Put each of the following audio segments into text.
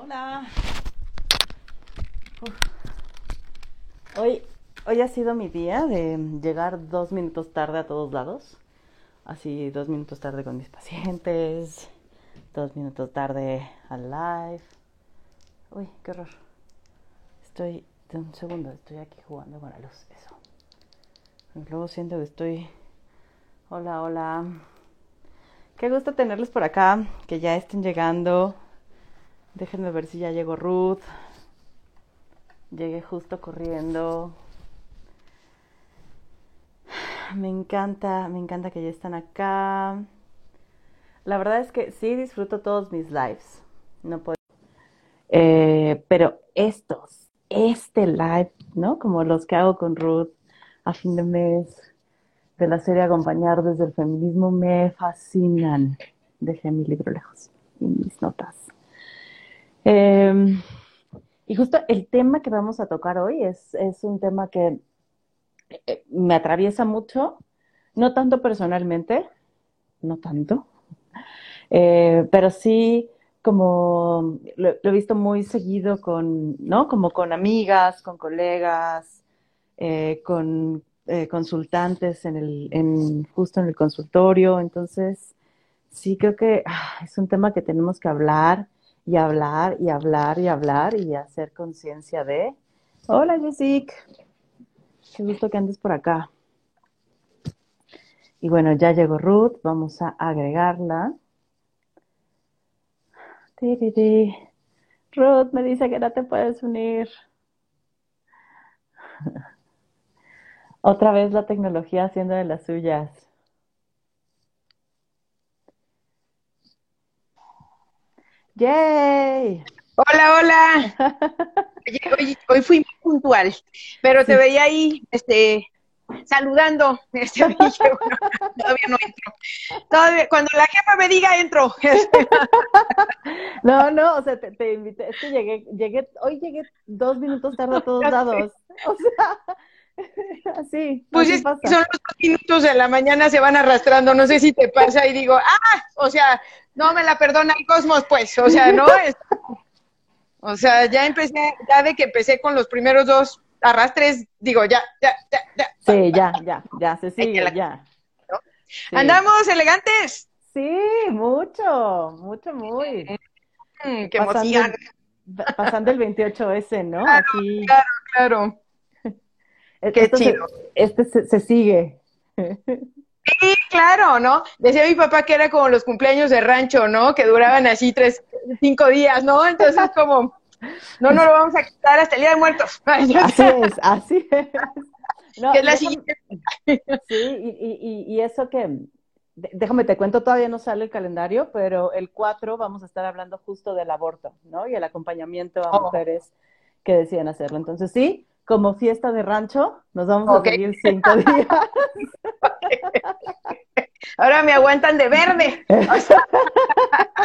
Hola. Hoy, hoy ha sido mi día de llegar dos minutos tarde a todos lados. Así, dos minutos tarde con mis pacientes, dos minutos tarde al live. Uy, qué horror. Estoy, un segundo, estoy aquí jugando con la luz. Eso. luego siento que estoy... Hola, hola. Qué gusto tenerlos por acá, que ya estén llegando. Déjenme ver si ya llegó Ruth. Llegué justo corriendo. Me encanta, me encanta que ya están acá. La verdad es que sí disfruto todos mis lives. No puedo. Eh, pero estos, este live, ¿no? Como los que hago con Ruth a fin de mes, de la serie Acompañar desde el feminismo, me fascinan. Dejé mi libro lejos y mis notas. Em, y justo el tema que vamos a tocar hoy es, un tema que eh, me atraviesa mucho, no tanto personalmente, no tanto, eh, pero sí como lo, he visto muy seguido con, ¿no? Como con amigas, con colegas, eh, con consultantes en el, en, justo en el consultorio. Entonces, sí creo que ah, es un tema que tenemos que hablar y hablar y hablar y hablar y hacer conciencia de. Hola, Jessica. Qué gusto que andes por acá. Y bueno, ya llegó Ruth, vamos a agregarla. Ruth me dice que no te puedes unir. Otra vez la tecnología haciendo de las suyas. ¡Yay! Hola, hola. hoy, fui muy puntual, pero te veía ahí, este, saludando. Este, todavía no entro. cuando la jefa me diga, entro. no, no, o sea, te, invité, es que llegué, llegué, hoy llegué dos minutos tarde a todos lados. O sea, así. Pues son los dos minutos de la mañana, se van arrastrando, no sé si te pasa y digo, ah, o sea, no me la perdona el cosmos, pues, o sea, no es, o sea, ya empecé, ya de que empecé con los primeros dos arrastres, digo, ya, ya, ya, ya. Sí, ya, ya, ya, se sigue, ya. ¿Andamos elegantes? Sí, mucho, mucho, muy. Mm, qué emoción. pasando el 28S, ¿no? Aquí. Claro, claro. Qué chido. este se, se sigue. Sí, claro, ¿no? Decía mi papá que era como los cumpleaños de rancho, ¿no? Que duraban así tres, cinco días, ¿no? Entonces como, no, no lo vamos a quitar hasta el Día de Muertos. Así es, así es. que es la siguiente. Sí, y, y, y eso que, déjame te cuento, todavía no sale el calendario, pero el 4 vamos a estar hablando justo del aborto, ¿no? Y el acompañamiento a oh. mujeres que deciden hacerlo. Entonces, sí, como fiesta de rancho, nos vamos a seguir cinco días. Ahora me aguantan de verde.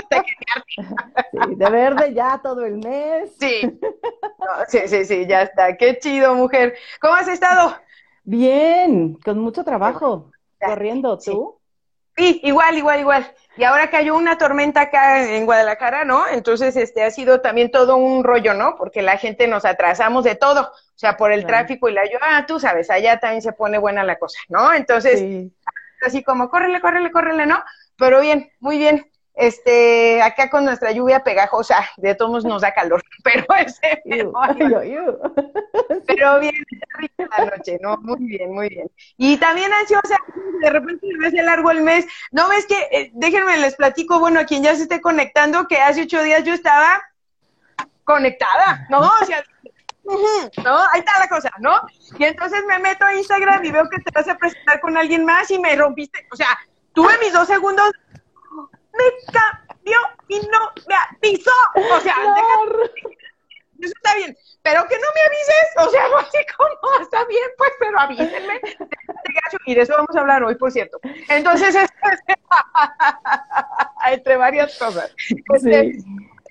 sí, de verde ya todo el mes. Sí. sí, sí, sí, ya está. Qué chido, mujer. ¿Cómo has estado? Bien, con mucho trabajo. Corriendo, ¿tú? Sí, igual, igual, igual. Y ahora cayó una tormenta acá en Guadalajara, ¿no? Entonces, este ha sido también todo un rollo, ¿no? Porque la gente nos atrasamos de todo, o sea, por el tráfico y la yo, ah, tú sabes, allá también se pone buena la cosa, ¿no? Entonces, así como, córrele, córrele, córrele, ¿no? Pero bien, muy bien este, acá con nuestra lluvia pegajosa, de todos nos da calor, pero ese, pero, bien, está rica la noche, ¿no? Muy bien, muy bien. Y también ansiosa, de repente se ve largo el mes, ¿no ves que, eh, déjenme les platico, bueno, a quien ya se esté conectando, que hace ocho días yo estaba conectada, ¿no? O sea, ¿no? Ahí está la cosa, ¿no? Y entonces me meto a Instagram y veo que te vas a presentar con alguien más y me rompiste, o sea, tuve mis dos segundos me cambió y no me avisó. O sea, eso está bien, pero que no me avises, o sea, así como, está bien, pues, pero avísenme. Y de eso vamos a hablar hoy, por cierto. Entonces, entre varias cosas. Este,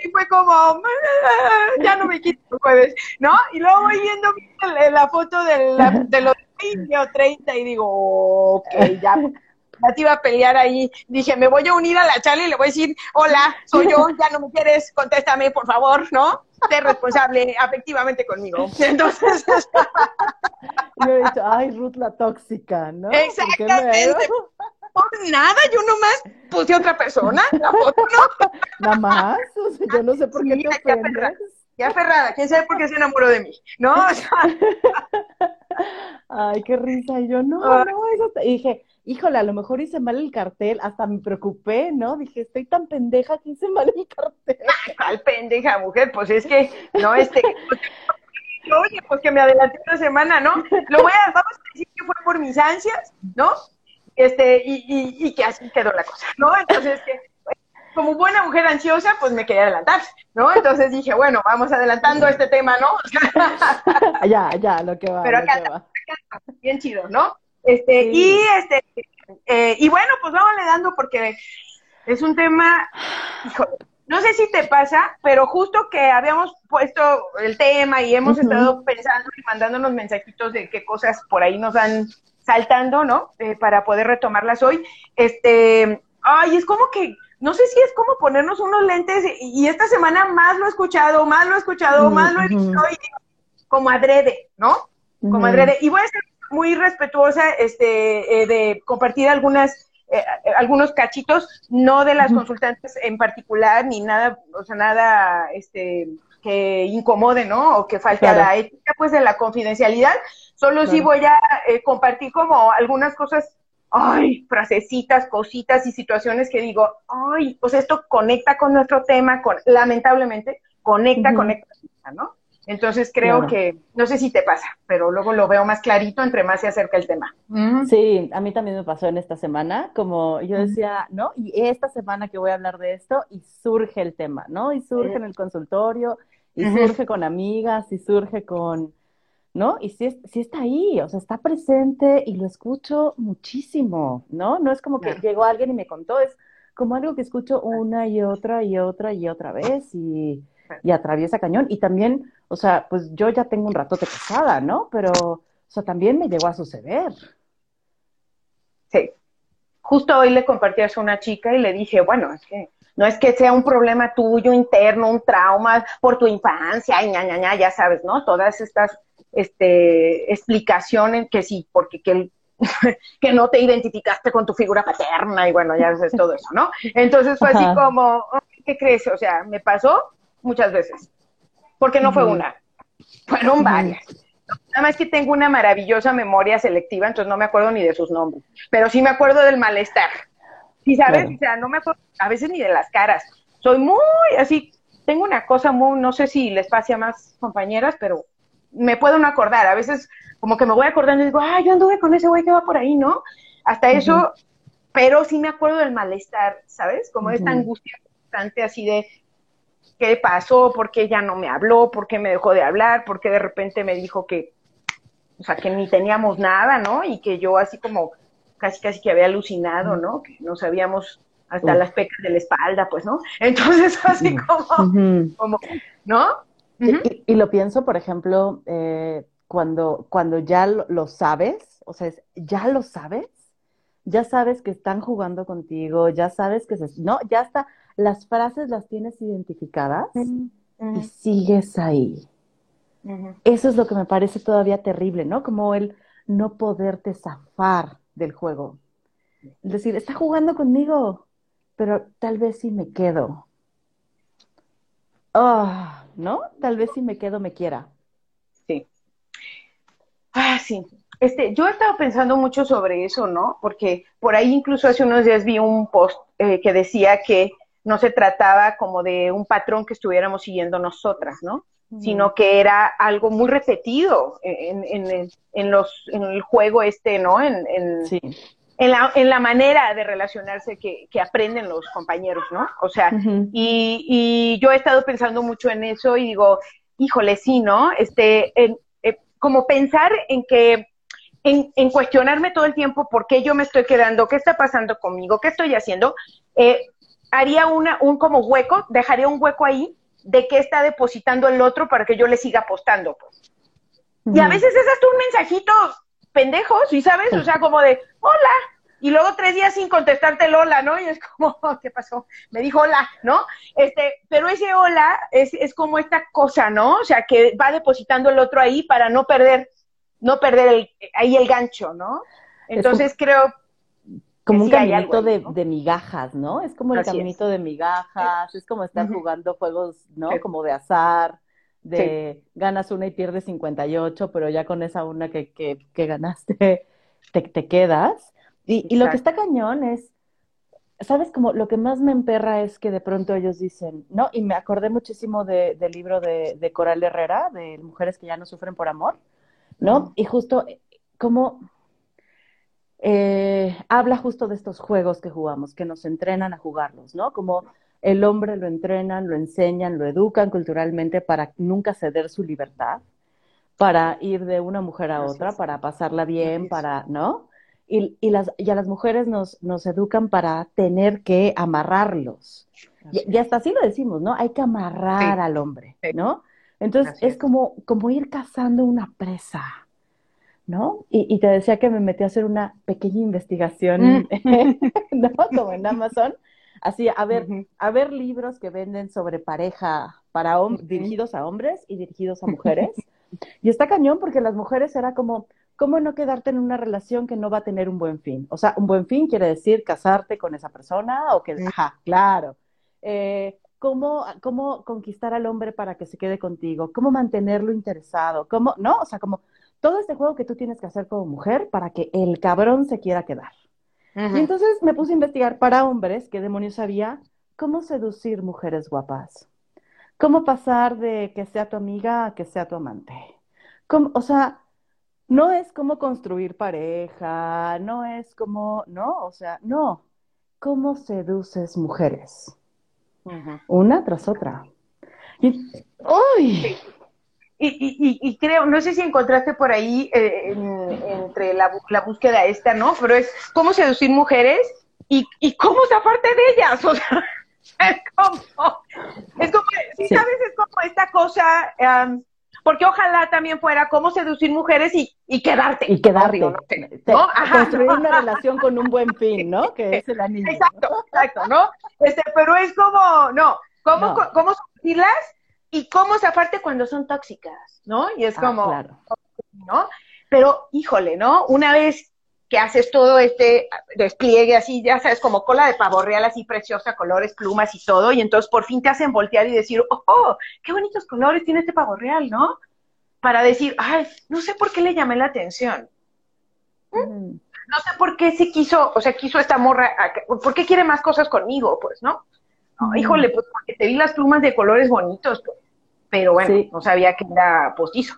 y fue como, ya no me quito el jueves, ¿no? Y luego voy viendo la, foto de, la, de los 20 o 30 y digo, ok, ya te iba a pelear ahí. Dije, me voy a unir a la charla y le voy a decir, hola, soy yo, ya no me quieres, contéstame, por favor, ¿no? Sé responsable afectivamente conmigo. Entonces... yo he dicho, ay, Ruth la tóxica, ¿no? Exactamente. Por nada, yo nomás puse a otra persona, la foto, ¿no? Nada más, yo no sé por qué te ofendes ya aferrada, quién sabe por qué se enamoró de mí, ¿no? Ay, qué risa. Y yo, no, ah. no, eso. Y dije, híjole, a lo mejor hice mal el cartel, hasta me preocupé, ¿no? Dije, estoy tan pendeja que hice mal el cartel. Ay, pendeja, mujer? Pues es que, no, este. Oye, pues que me adelanté una semana, ¿no? Lo voy a, vamos a decir que fue por mis ansias, ¿no? Este, y, y, y que así quedó la cosa, ¿no? Entonces, que como buena mujer ansiosa, pues me quería adelantar, ¿no? Entonces dije, bueno, vamos adelantando este tema, ¿no? ya, ya, lo que va. Pero acá, bien chido, ¿no? Este, y este, eh, y bueno, pues vamos le dando porque es un tema, no sé si te pasa, pero justo que habíamos puesto el tema y hemos estado pensando y mandándonos mensajitos de qué cosas por ahí nos van saltando, ¿no? Eh, para poder retomarlas hoy. Este, ay, es como que no sé si es como ponernos unos lentes y esta semana más lo he escuchado, más lo he escuchado, más lo he visto y como adrede, ¿no? Como adrede. Y voy a ser muy respetuosa este, eh, de compartir algunas, eh, algunos cachitos, no de las consultantes en particular, ni nada, o sea, nada este, que incomode, ¿no? O que falte a la ética, pues, de la confidencialidad. Solo sí voy a eh, compartir como algunas cosas ay, frasecitas, cositas y situaciones que digo, ay, pues esto conecta con nuestro tema, con, lamentablemente, conecta, conecta, ¿no? Entonces creo que, no sé si te pasa, pero luego lo veo más clarito entre más se acerca el tema. Sí, a mí también me pasó en esta semana, como yo decía, ¿no? Y esta semana que voy a hablar de esto y surge el tema, ¿no? Y surge en el consultorio, y surge con amigas, y surge con, ¿no? Y sí, sí, está ahí, o sea, está presente y lo escucho muchísimo, ¿no? No es como que llegó alguien y me contó, es como algo que escucho una y otra y otra y otra vez y, y atraviesa cañón. Y también, o sea, pues yo ya tengo un ratote casada, ¿no? Pero, o sea, también me llegó a suceder. Sí. Justo hoy le compartí a una chica y le dije, bueno, es que no es que sea un problema tuyo interno, un trauma por tu infancia, y ña, ña, ña, ya sabes, ¿no? Todas estas este, explicaciones que sí, porque que, que no te identificaste con tu figura paterna y bueno, ya es todo eso, ¿no? Entonces fue así como, ¿qué crees? O sea, me pasó muchas veces, porque no fue una, fueron varias. Nada más que tengo una maravillosa memoria selectiva, entonces no me acuerdo ni de sus nombres, pero sí me acuerdo del malestar. ¿Sí sabes? O sea, no me acuerdo a veces ni de las caras. Soy muy así, tengo una cosa muy, no sé si les pase a más compañeras, pero me puedo no acordar. A veces como que me voy acordando y digo, ah, yo anduve con ese güey que va por ahí, ¿no? Hasta eso, pero sí me acuerdo del malestar, ¿sabes? Como esta angustia constante así de qué pasó, por qué ya no me habló, por qué me dejó de hablar, por qué de repente me dijo que, o sea, que ni teníamos nada, ¿no? Y que yo así como casi casi que había alucinado, ¿no? Que no sabíamos hasta las pecas de la espalda, pues, ¿no? Entonces, así como, como ¿no? y, lo pienso, por ejemplo, eh, cuando, cuando ya lo, sabes, o sea, ya lo sabes, ya sabes que están jugando contigo, ya sabes que se, no, ya está, las frases las tienes identificadas y sigues ahí. Eso es lo que me parece todavía terrible, ¿no? Como el no poderte zafar del juego. Es decir, está jugando conmigo, pero tal vez sí me quedo. Ah, ¿no? Tal vez si me quedo me quiera. Sí. Ah, sí. Este, yo he estado pensando mucho sobre eso, ¿no? Porque por ahí incluso hace unos días vi un post eh, que decía que no se trataba como de un patrón que estuviéramos siguiendo nosotras, ¿no? Sino que era algo muy repetido en, en, en, los, en el juego este, ¿no? En, sí en la, en la manera de relacionarse que, que, aprenden los compañeros, ¿no? O sea, y, y, yo he estado pensando mucho en eso y digo, híjole, sí, ¿no? Este, en, eh, como pensar en que, en, en, cuestionarme todo el tiempo por qué yo me estoy quedando, qué está pasando conmigo, qué estoy haciendo, eh, haría una, un como hueco, dejaría un hueco ahí de qué está depositando el otro para que yo le siga apostando. Pues. Y a veces es hasta un mensajito pendejo, ¿sí sabes? O sea, como de, hola, y luego tres días sin contestarte el hola, ¿no? Y es como, ¿qué pasó? Me dijo hola, ¿no? Este, pero ese hola es, es como esta cosa, ¿no? O sea, que va depositando el otro ahí para no perder, no perder el, ahí el gancho, ¿no? Entonces creo como un caminito de, de, migajas, ¿no? Es como el caminito de migajas, es como estar jugando juegos, ¿no? Como de azar, de ganas una y pierdes 58, pero ya con esa una que, que, que ganaste te, te quedas. Y, y, lo que está cañón es, ¿sabes? Como lo que más me emperra es que de pronto ellos dicen, ¿no? Y me acordé muchísimo de, del libro de, de, Coral Herrera, de Mujeres que ya no sufren por amor, ¿no? Y justo eh, como eh, habla justo de estos juegos que jugamos, que nos entrenan a jugarlos, ¿no? Como el hombre lo entrenan, lo enseñan, lo educan culturalmente para nunca ceder su libertad, para ir de una mujer a otra, para pasarla bien, para, ¿no? Y, y, las, y a las mujeres nos, nos educan para tener que amarrarlos. Y, hasta así lo decimos, ¿no? Hay que amarrar al hombre, ¿no? Entonces es, como, como ir cazando una presa, ¿no? Y, te decía que me metí a hacer una pequeña investigación, mm. ¿no? Como en Amazon, así, a ver, a ver libros que venden sobre pareja para dirigidos a hombres y dirigidos a mujeres. y está cañón porque las mujeres era como, ¿cómo no quedarte en una relación que no va a tener un buen fin? O sea, un buen fin quiere decir casarte con esa persona o que, ajá, claro. Eh, ¿Cómo, cómo conquistar al hombre para que se quede contigo, cómo mantenerlo interesado, cómo, ¿no? O sea, como todo este juego que tú tienes que hacer como mujer para que el cabrón se quiera quedar. Y entonces me puse a investigar para hombres, qué demonios sabía, cómo seducir mujeres guapas. Cómo pasar de que sea tu amiga a que sea tu amante. o sea, no es cómo construir pareja, no es como, no, o sea, no. ¿Cómo seduces mujeres? Una tras otra. Y, ¡Uy! Y, creo, no sé si encontraste por ahí eh, entre la, búsqueda esta, ¿no? Pero es cómo seducir mujeres y, y cómo zafarte de ellas. O sea, es como, es como, si sabes, es como esta cosa, porque ojalá también fuera cómo seducir mujeres y, y quedarte. Y quedarte. ¿no? construir una relación con un buen fin, ¿no? Que es el anillo. Exacto, exacto, ¿no? Este, pero es como, no, ¿cómo, cómo seducirlas? Y cómo zafarte cuando son tóxicas, ¿no? Y es ah, como, claro. ¿no? Pero, híjole, ¿no? Una vez que haces todo este despliegue así, ya sabes, como cola de pavo real así preciosa, colores, plumas y todo, y entonces por fin te hacen voltear y decir, oh, qué bonitos colores tiene este pavo real, ¿no? Para decir, ay, no sé por qué le llamé la atención. ¿Mm? No sé por qué se quiso, o sea, quiso esta morra, ¿por qué quiere más cosas conmigo? Pues, ¿no? híjole, pues porque te vi las plumas de colores bonitos, pues pero bueno, no sabía que era postizo.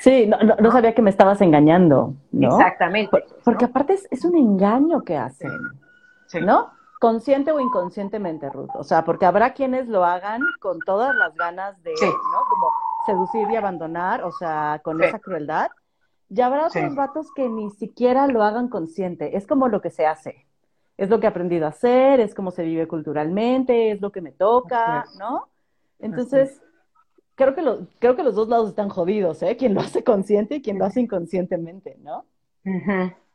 Sí, no, no, sabía que me estabas engañando, ¿no? Exactamente. porque aparte es, un engaño que hacen, ¿no? Consciente o inconscientemente, Ruth. O sea, porque habrá quienes lo hagan con todas las ganas de, ¿no? Como seducir y abandonar, o sea, con esa crueldad. Y habrá otros vatos que ni siquiera lo hagan consciente. Es como lo que se hace es lo que he aprendido a hacer, es como se vive culturalmente, es lo que me toca, ¿no? Entonces, creo que, lo, creo que los dos lados están jodidos, ¿eh? Quien lo hace consciente y quien lo hace inconscientemente, ¿no?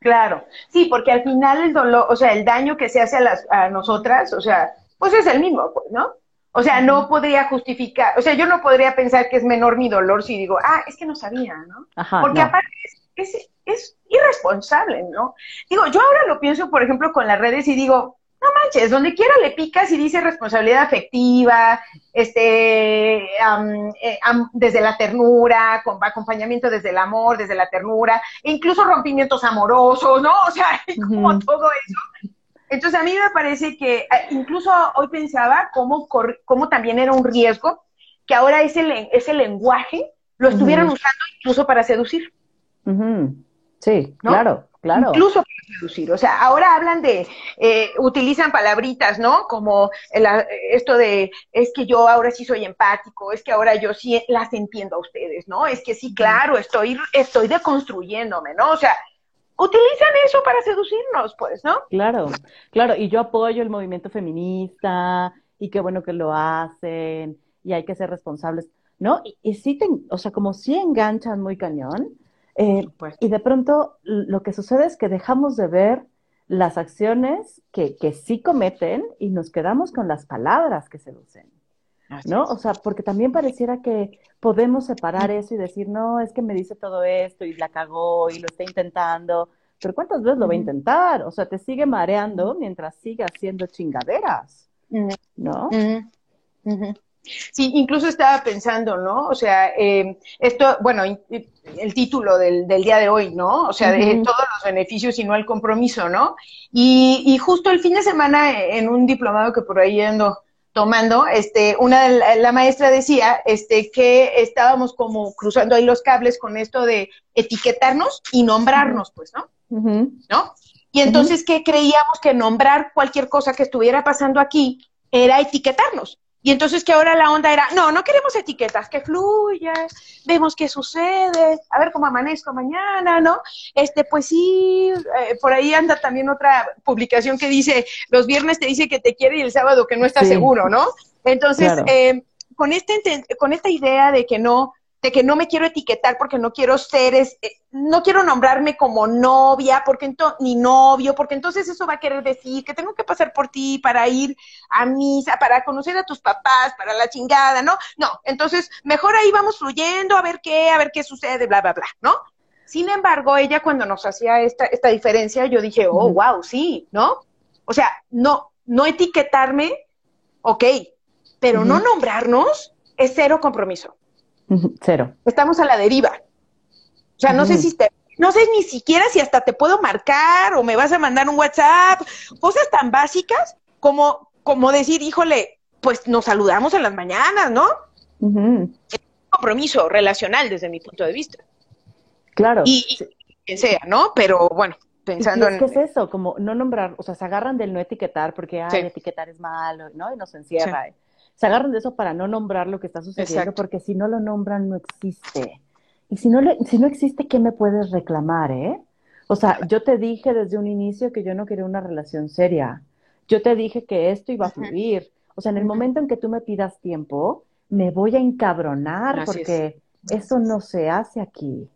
Claro, sí, porque al final el dolor, o sea, el daño que se hace a, las, a nosotras, o sea, pues es el mismo, pues, ¿no? O sea, no podría justificar, o sea, yo no podría pensar que es menor mi dolor si digo, ah, es que no sabía, ¿no? Porque aparte es, es irresponsable, ¿no? Digo, yo ahora lo pienso, por ejemplo, con las redes y digo, no manches, donde quiera le picas y dice responsabilidad afectiva, este, eh, desde la ternura, con acompañamiento desde el amor, desde la ternura, e incluso rompimientos amorosos, ¿no? O sea, como todo eso. Entonces a mí me parece que eh, incluso hoy pensaba cómo, cómo también era un riesgo que ahora ese, ese lenguaje lo estuvieran usando incluso para seducir. Sí, claro, claro. Incluso para seducir. O sea, ahora hablan de, eh, utilizan palabritas, ¿no? Como esto de, es que yo ahora sí soy empático, es que ahora yo sí las entiendo a ustedes, ¿no? Es que sí, claro, estoy, estoy deconstruyéndome, ¿no? O sea, utilizan eso para seducirnos, pues, ¿no? Claro, claro, y yo apoyo el movimiento feminista, y qué bueno que lo hacen, y hay que ser responsables, ¿no? Y, y sí, te, o sea, como sí enganchan muy cañón, Eh, y de pronto lo que sucede es que dejamos de ver las acciones que, que sí cometen y nos quedamos con las palabras que se usen. ¿No? O sea, porque también pareciera que podemos separar eso y decir, no, es que me dice todo esto y la cagó y lo está intentando. Pero ¿cuántas veces lo va a intentar? O sea, te sigue mareando mientras siga haciendo chingaderas. ¿No? Sí, incluso estaba pensando, ¿no? O sea, eh, esto, bueno, el título del, día de hoy, ¿no? O sea, de todos los beneficios y no el compromiso, ¿no? Y, y, justo el fin de semana en un diplomado que por ahí ando tomando, este, una de la, maestra decía, este, que estábamos como cruzando ahí los cables con esto de etiquetarnos y nombrarnos, pues, ¿no? ¿No? Y entonces, ¿qué creíamos que nombrar cualquier cosa que estuviera pasando aquí era etiquetarnos? Y entonces que ahora la onda era, no, no queremos etiquetas, que fluya, vemos qué sucede, a ver cómo amanezco mañana, ¿no? Este, pues sí, eh, por ahí anda también otra publicación que dice, los viernes te dice que te quiere y el sábado que no está seguro, ¿no? Entonces, eh, con, este, con esta idea de que no, de que no me quiero etiquetar porque no quiero ser, eh, no quiero nombrarme como novia, porque ni novio, porque entonces eso va a querer decir que tengo que pasar por ti para ir a misa, para conocer a tus papás, para la chingada, ¿no? No, entonces mejor ahí vamos fluyendo a ver qué, a ver qué sucede, bla, bla, bla, ¿no? Sin embargo, ella cuando nos hacía esta, esta diferencia, yo dije, oh, wow, sí, ¿no? O sea, no, no etiquetarme, ok, pero no nombrarnos es cero compromiso. Cero. Estamos a la deriva. O sea, no sé si te, no sé ni siquiera si hasta te puedo marcar o me vas a mandar un WhatsApp, cosas tan básicas como, como decir, híjole, pues nos saludamos en las mañanas, ¿no? Es un compromiso relacional desde mi punto de vista. Claro. Y, que sea, ¿no? Pero bueno, pensando en... ¿Qué es eso? Como no nombrar, o sea, se agarran del no etiquetar porque, ay, etiquetar es malo, ¿no? Y nos encierra se agarran de eso para no nombrar lo que está sucediendo, porque si no lo nombran no existe. Y si no, si no existe, ¿qué me puedes reclamar, eh? O sea, yo te dije desde un inicio que yo no quería una relación seria. Yo te dije que esto iba a fluir. O sea, en el momento en que tú me pidas tiempo, me voy a encabronar porque eso no se hace aquí.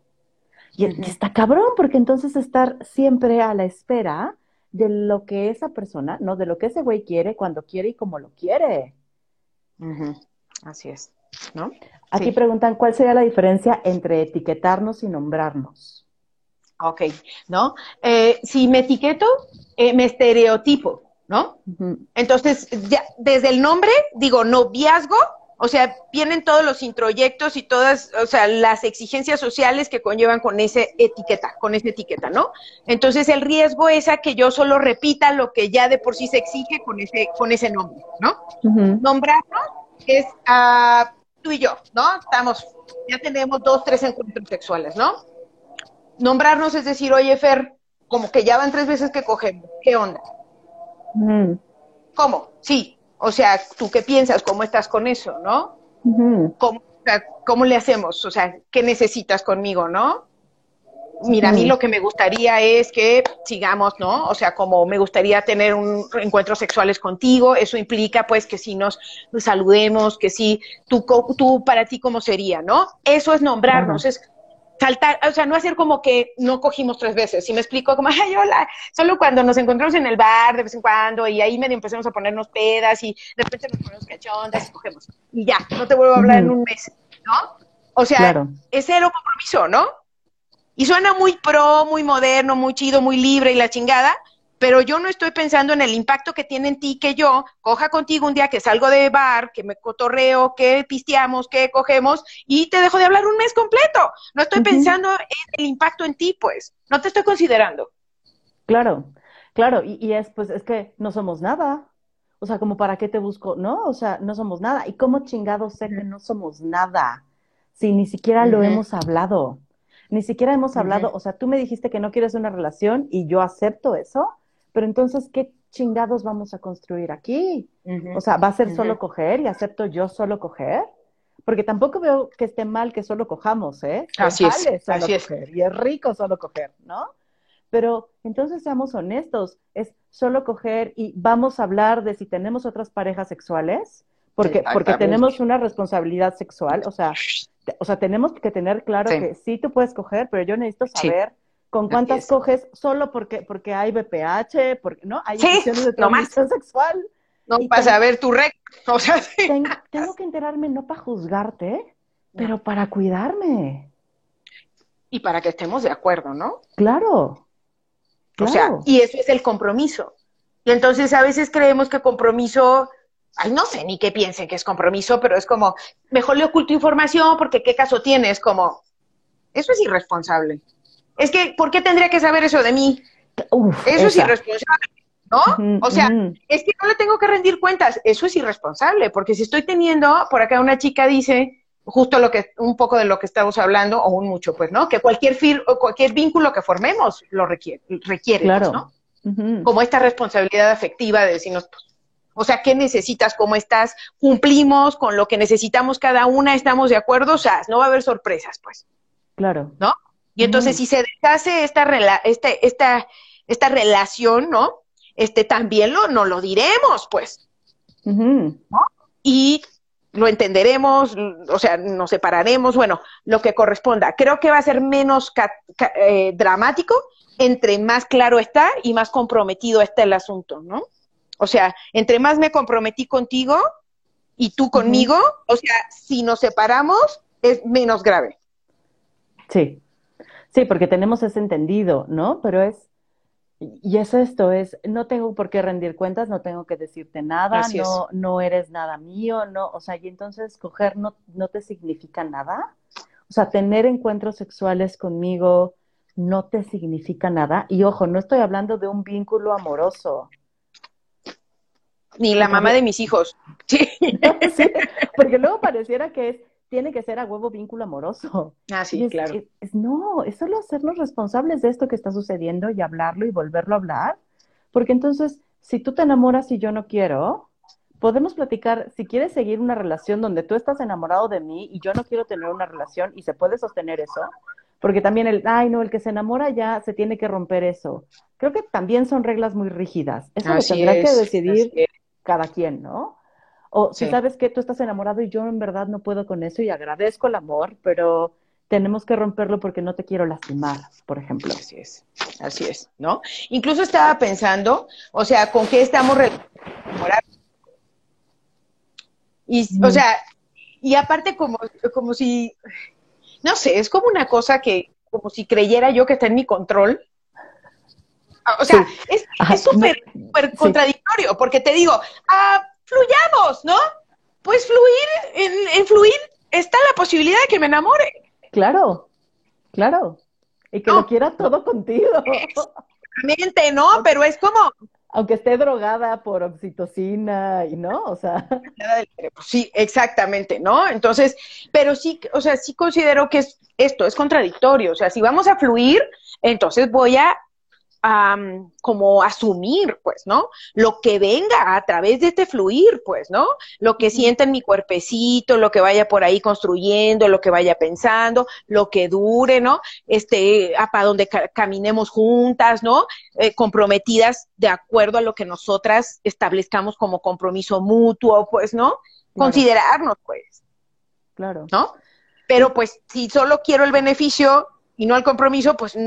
Y, y está cabrón, porque entonces estar siempre a la espera de lo que esa persona, no, de lo que ese güey quiere, cuando quiere y como lo quiere. Así es, ¿no? Aquí preguntan cuál sería la diferencia entre etiquetarnos y nombrarnos. Ok, ¿no? Eh, si me etiqueto, eh, me estereotipo, ¿no? Entonces, ya desde el nombre, digo, noviazgo, o sea, vienen todos los introyectos y todas, o sea, las exigencias sociales que conllevan con esa etiqueta, con esa etiqueta, ¿no? Entonces, el riesgo es a que yo solo repita lo que ya de por sí se exige con ese, con ese nombre, ¿no? Nombrarnos es uh, tú y yo, ¿no? Estamos, ya tenemos dos, tres encuentros sexuales, ¿no? Nombrarnos es decir, oye, Fer, como que ya van tres veces que cogemos, ¿qué onda? ¿Cómo? Sí, o sea, ¿tú qué piensas? ¿Cómo estás con eso, no? ¿Cómo, le hacemos? O sea, ¿qué necesitas conmigo, no? Mira, a mí lo que me gustaría es que sigamos, ¿no? O sea, como me gustaría tener un encuentros sexuales contigo, eso implica pues que si nos, saludemos, que si tú, tú para ti cómo sería, ¿no? Eso es nombrarnos, es saltar, o sea, no hacer como que no cogimos tres veces, si me explico, como, ay, hola, solo cuando nos encontramos en el bar de vez en cuando y ahí medio empezamos a ponernos pedas y de repente nos ponemos cachondas y cogemos y ya, no te vuelvo a hablar en un mes, ¿no? O sea, es cero compromiso, ¿no? Y suena muy pro, muy moderno, muy chido, muy libre y la chingada, pero yo no estoy pensando en el impacto que tiene en ti que yo coja contigo un día que salgo de bar, que me cotorreo, que pisteamos, que cogemos y te dejo de hablar un mes completo. No estoy pensando en el impacto en ti, pues. No te estoy considerando. Claro, claro. Y, y, es, pues, es que no somos nada. O sea, como para qué te busco, ¿no? O sea, no somos nada. ¿Y cómo chingados sé que no somos nada? Si ni siquiera lo hemos hablado. Ni siquiera hemos hablado, o sea, tú me dijiste que no quieres una relación y yo acepto eso, pero entonces, ¿qué chingados vamos a construir aquí? O sea, ¿va a ser solo coger y acepto yo solo coger? Porque tampoco veo que esté mal que solo cojamos, ¿eh? Así es, así es. Y es rico solo coger, ¿no? Pero entonces seamos honestos, es solo coger y vamos a hablar de si tenemos otras parejas sexuales, porque, porque tenemos una responsabilidad sexual, o sea, o sea, tenemos que tener claro que sí tú puedes coger, pero yo necesito saber con cuántas coges solo porque, porque hay BPH, porque, ¿no? Hay infecciones de transmisión sexual. No pasa a ver tu récord. O sea, tengo, que enterarme no para juzgarte, pero para cuidarme. Y para que estemos de acuerdo, ¿no? Claro. O sea, y eso es el compromiso. Y entonces a veces creemos que compromiso, ay, no sé ni qué piensen que es compromiso, pero es como, mejor le oculto información porque qué caso tienes, como, eso es irresponsable. Es que, ¿por qué tendría que saber eso de mí? eso es irresponsable. ¿no? o sea, es que no le tengo que rendir cuentas, eso es irresponsable, porque si estoy teniendo, por acá una chica dice, justo lo que, un poco de lo que estamos hablando, o un mucho, pues, ¿no? Que cualquier fir, o cualquier vínculo que formemos lo requiere, requiere, pues, ¿no? Como esta responsabilidad afectiva de decirnos, pues, o sea, ¿qué necesitas? ¿Cómo estás? ¿Cumplimos con lo que necesitamos cada una? ¿Estamos de acuerdo? O sea, no va a haber sorpresas, pues. Claro. ¿No? Y entonces, si se deshace esta, este, esta, esta relación, ¿no? Este, también lo, no lo diremos, pues. ¿no? Y lo entenderemos, o sea, nos separaremos, bueno, lo que corresponda. Creo que va a ser menos eh, dramático entre más claro está y más comprometido está el asunto, ¿no? O sea, entre más me comprometí contigo y tú conmigo, o sea, si nos separamos es menos grave. Sí, sí, porque tenemos ese entendido, ¿no? Pero es, y es esto, es, no tengo por qué rendir cuentas, no tengo que decirte nada, no, no eres nada mío, no, o sea, y entonces coger no, no te significa nada. O sea, tener encuentros sexuales conmigo no te significa nada. Y ojo, no estoy hablando de un vínculo amoroso. Ni la mamá de mis hijos. Sí. porque luego pareciera que es, tiene que ser a huevo vínculo amoroso. Ah, sí, claro. no, es solo hacernos responsables de esto que está sucediendo y hablarlo y volverlo a hablar. Porque entonces, si tú te enamoras y yo no quiero, podemos platicar, si quieres seguir una relación donde tú estás enamorado de mí y yo no quiero tener una relación y se puede sostener eso, porque también el, ay, no, el que se enamora ya se tiene que romper eso. Creo que también son reglas muy rígidas. Eso lo tendrá que decidir cada quien, ¿no? O si sabes que tú estás enamorado y yo en verdad no puedo con eso y agradezco el amor, pero tenemos que romperlo porque no te quiero lastimar, por ejemplo. Así es, así es, ¿no? Incluso estaba pensando, o sea, ¿con qué estamos enamorados? Y, o sea, y aparte como, como si, no sé, es como una cosa que, como si creyera yo que está en mi control. O sea, es súper contradictorio, porque te digo, ah, fluyamos, ¿no? Pues fluir, en, fluir está la posibilidad de que me enamore. Claro, claro. Y que lo quiera todo contigo. Exactamente, ¿no? Pero es como... Aunque esté drogada por oxitocina y no, o sea. Sí, exactamente, ¿no? Entonces, pero sí, o sea, sí considero que es, esto es contradictorio. O sea, si vamos a fluir, entonces voy a como asumir, pues, ¿no? Lo que venga a través de este fluir, pues, ¿no? Lo que sienta en mi cuerpecito, lo que vaya por ahí construyendo, lo que vaya pensando, lo que dure, ¿no? Este, para donde caminemos juntas, ¿no? Eh, comprometidas de acuerdo a lo que nosotras establezcamos como compromiso mutuo, pues, ¿no? Considerarnos, pues. Claro. ¿No? Pero pues si solo quiero el beneficio y no el compromiso, pues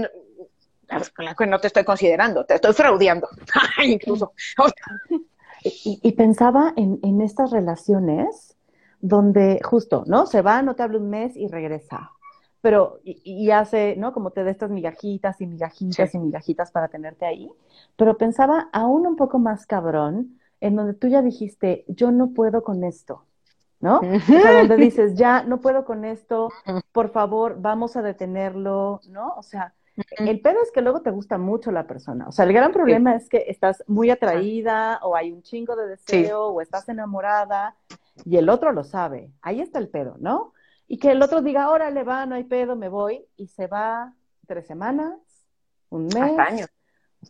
no te estoy considerando, te estoy fraudeando, incluso. y, pensaba en, en, estas relaciones donde justo, ¿no? Se va, no te habla un mes y regresa. Pero, y, hace, ¿no? Como te da estas migajitas y migajitas y migajitas para tenerte ahí. Pero pensaba aún un poco más cabrón, en donde tú ya dijiste, yo no puedo con esto. ¿no? O sea, donde dices, ya no puedo con esto, por favor, vamos a detenerlo, ¿no? O sea, el pedo es que luego te gusta mucho la persona. O sea, el gran problema es que estás muy atraída o hay un chingo de deseo o estás enamorada y el otro lo sabe. Ahí está el pedo, ¿no? Y que el otro diga, órale, va, no hay pedo, me voy y se va tres semanas, un mes,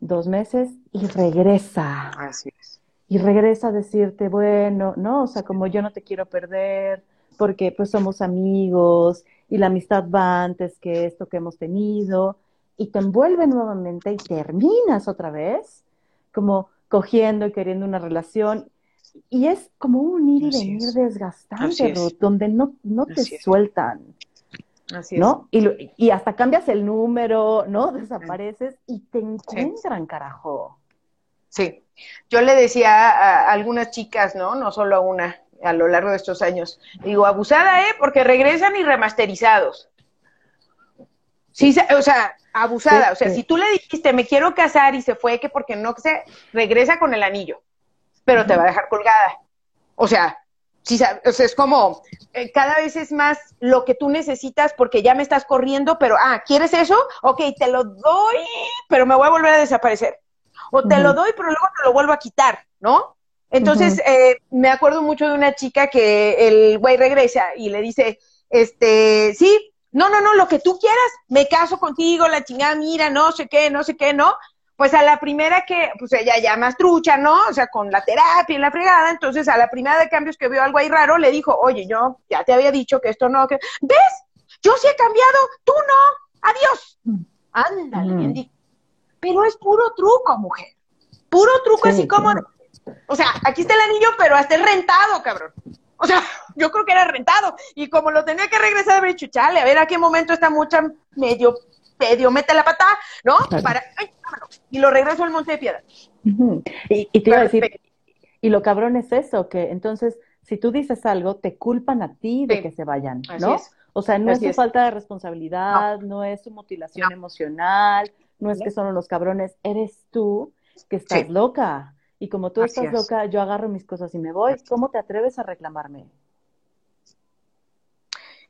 dos meses y regresa. Así es. Y regresa a decirte, bueno, no, o sea, como yo no te quiero perder porque pues somos amigos y la amistad va antes que esto que hemos tenido y te envuelve nuevamente y terminas otra vez como cogiendo y queriendo una relación. Y es como un ir y venir desgastante, Ruth, donde no, no te sueltan. Así es. ¿no? Y, y, hasta cambias el número, ¿no? Desapareces y te encuentran, carajo. Sí. Yo le decía a, algunas chicas, ¿no? No solo a una, a lo largo de estos años. Digo, abusada, ¿eh? Porque regresan y remasterizados. Sí, o sea, abusada. o sea, si tú le dijiste, me quiero casar y se fue, que porque no se regresa con el anillo, pero te va a dejar colgada. O sea, sí, o sea, es como, eh, cada vez es más lo que tú necesitas porque ya me estás corriendo, pero, ah, ¿quieres eso? Ok, te lo doy, pero me voy a volver a desaparecer. O te lo doy, pero luego te lo vuelvo a quitar, ¿no? Entonces, eh, me acuerdo mucho de una chica que el güey regresa y le dice, este, sí, no, no, no, lo que tú quieras, me caso contigo, la chingada, mira, no sé qué, no sé qué, ¿no? Pues a la primera que, pues ella ya más trucha, ¿no? O sea, con la terapia y la fregada, entonces a la primera de cambios que vio algo ahí raro, le dijo, oye, yo ya te había dicho que esto no, que, ¿ves? Yo sí he cambiado, tú no, adiós. Mm. Ándale, bien dicho. Pero es puro truco, mujer. Puro truco así como, o sea, aquí está el anillo, pero hasta el rentado, cabrón. O sea, yo creo que era rentado. Y como lo tenía que regresar, a dicho, chale, a ver a qué momento está mucha medio, medio mete la pata, ¿no? Para, y lo regreso al Monte de Piedra. y, te iba a decir, y lo cabrón es eso, que entonces, si tú dices algo, te culpan a ti de que se vayan, ¿no? O sea, no es su falta de responsabilidad, no, es su mutilación emocional, no es que son los cabrones, eres tú que estás loca. Y como tú estás loca, yo agarro mis cosas y me voy. ¿Cómo te atreves a reclamarme?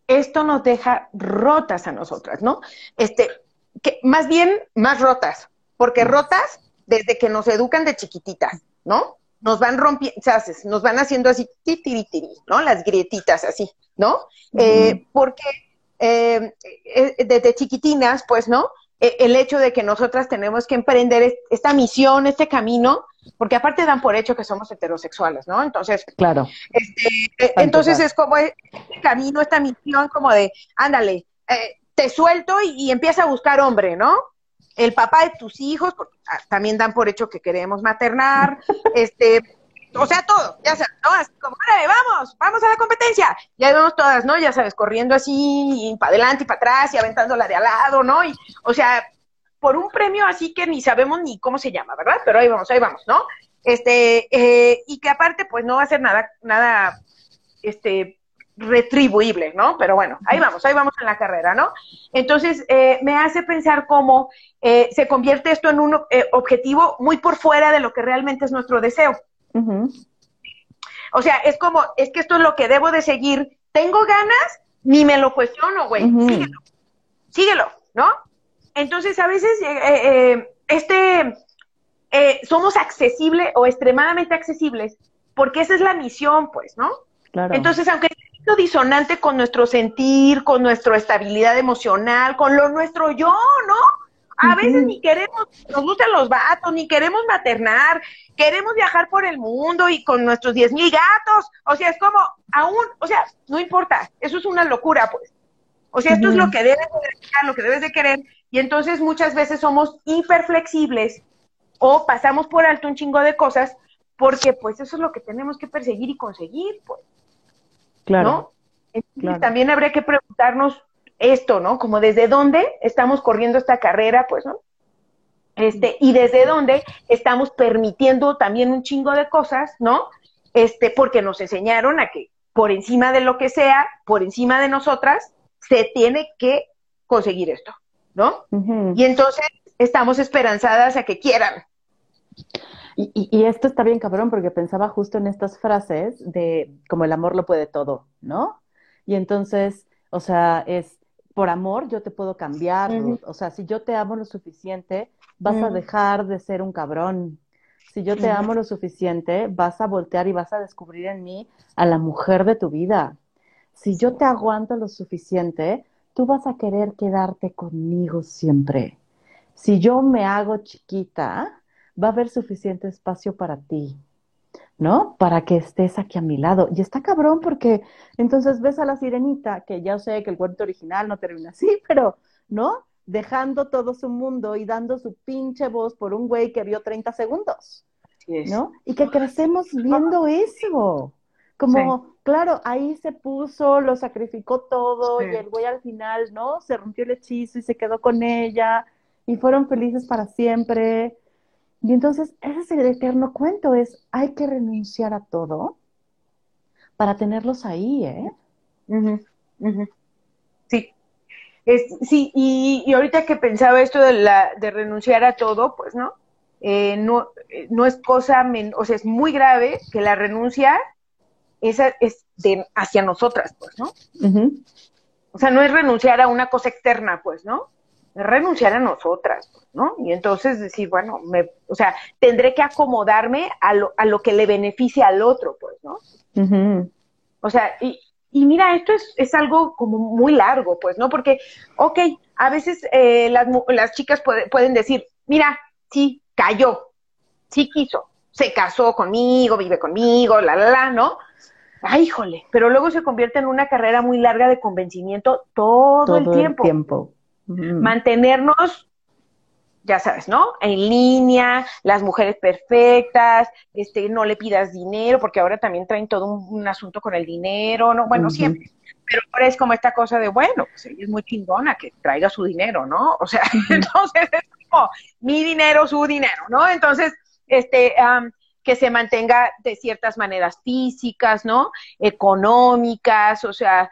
Esto nos deja rotas a nosotras, ¿no? Este, que más bien más rotas, porque rotas desde que nos educan de chiquititas, ¿no? Nos van rompiendo, nos van haciendo así, titiritiri, ¿no? Las grietitas así, ¿no? Eh, porque eh, eh, desde chiquitinas, pues, ¿no? E, el hecho de que nosotras tenemos que emprender esta misión, este camino, porque aparte dan por hecho que somos heterosexuales, ¿no? Entonces, claro. Este, e, entonces es como este camino, esta misión como de, ándale, eh, te suelto y, empieza a buscar hombre, ¿no? El papá de tus hijos, porque ah, también dan por hecho que queremos maternar, este, o sea, todo, ya sabes, ¿no? Así como, vamos, vamos a la competencia. Ya vemos todas, ¿no? Ya sabes, corriendo así, para adelante y para atrás, y aventando la de al lado, ¿no? Y, o sea, por un premio así que ni sabemos ni cómo se llama, ¿verdad? Pero ahí vamos, ahí vamos, ¿no? Este, eh, y que aparte, pues no va a ser nada, nada, este, retribuible, ¿no? Pero bueno, ahí vamos, ahí vamos en la carrera, ¿no? Entonces, eh, me hace pensar cómo eh, se convierte esto en un objetivo muy por fuera de lo que realmente es nuestro deseo. O sea, es como, es que esto es lo que debo de seguir. Tengo ganas, ni me lo cuestiono, güey. Síguelo. Síguelo, ¿no? Entonces, a veces, eh, eh, este, eh, somos accesibles o extremadamente accesibles, porque esa es la misión, pues, ¿no? Claro. Entonces, aunque es disonante con nuestro sentir, con nuestra estabilidad emocional, con lo nuestro yo, ¿no? A veces ni queremos, nos gustan los vatos, ni queremos maternar, queremos viajar por el mundo y con nuestros diez mil gatos. O sea, es como, aún, o sea, no importa, eso es una locura, pues. O sea, esto es lo que debes de lo que debes de querer. Y entonces muchas veces somos hiperflexibles o pasamos por alto un chingo de cosas porque pues eso es lo que tenemos que perseguir y conseguir, pues. Claro. ¿no? también habría que preguntarnos esto, ¿no? Como desde dónde estamos corriendo esta carrera, pues, ¿no? Este, y desde dónde estamos permitiendo también un chingo de cosas, ¿no? Este, porque nos enseñaron a que por encima de lo que sea, por encima de nosotras, se tiene que conseguir esto, ¿no? Y entonces estamos esperanzadas a que quieran. Y, y, esto está bien cabrón porque pensaba justo en estas frases de como el amor lo puede todo, ¿no? Y entonces, o sea, es por amor yo te puedo cambiar, o sea, si yo te amo lo suficiente, vas a dejar de ser un cabrón. Si yo te amo lo suficiente, vas a voltear y vas a descubrir en mí a la mujer de tu vida. Si yo te aguanto lo suficiente, tú vas a querer quedarte conmigo siempre. Si yo me hago chiquita, va a haber suficiente espacio para ti. ¿no? Para que estés aquí a mi lado. Y está cabrón porque entonces ves a la sirenita, que ya sé que el cuento original no termina así, pero, ¿no? Dejando todo su mundo y dando su pinche voz por un güey que vio 30 segundos. ¿no? Y que crecemos viendo eso. Como, claro, ahí se puso, lo sacrificó todo y el güey al final, ¿no? Se rompió el hechizo y se quedó con ella y fueron felices para siempre. Y entonces, ese es el eterno cuento, es, hay que renunciar a todo para tenerlos ahí, ¿eh? Sí. Es, sí, y, y, ahorita que pensaba esto de, la, de renunciar a todo, pues no, eh, no, eh, no es cosa, o sea, es muy grave que la renuncia esa es de, hacia nosotras, pues, ¿no? O sea, no es renunciar a una cosa externa, pues, ¿no? Es renunciar a nosotras, pues, ¿no? Y entonces decir, bueno, me, o sea, tendré que acomodarme a lo, a lo que le beneficie al otro, pues, ¿no? O sea, y, y mira, esto es, es, algo como muy largo, pues, ¿no? Porque, ok, a veces eh, las, las chicas pueden decir, mira, sí, cayó, sí quiso, se casó conmigo, vive conmigo, la, la, la, ¿no? Ay, híjole, pero luego se convierte en una carrera muy larga de convencimiento todo, el tiempo. El tiempo. Mantenernos, ya sabes, ¿no? En línea, las mujeres perfectas, este, no le pidas dinero, porque ahora también traen todo un, asunto con el dinero, ¿no? Bueno, siempre. Pero ahora es como esta cosa de, bueno, pues ella es muy chingona que traiga su dinero, ¿no? O sea, entonces es como mi dinero, su dinero, ¿no? Entonces, este, que se mantenga de ciertas maneras físicas, ¿no? Económicas, o sea,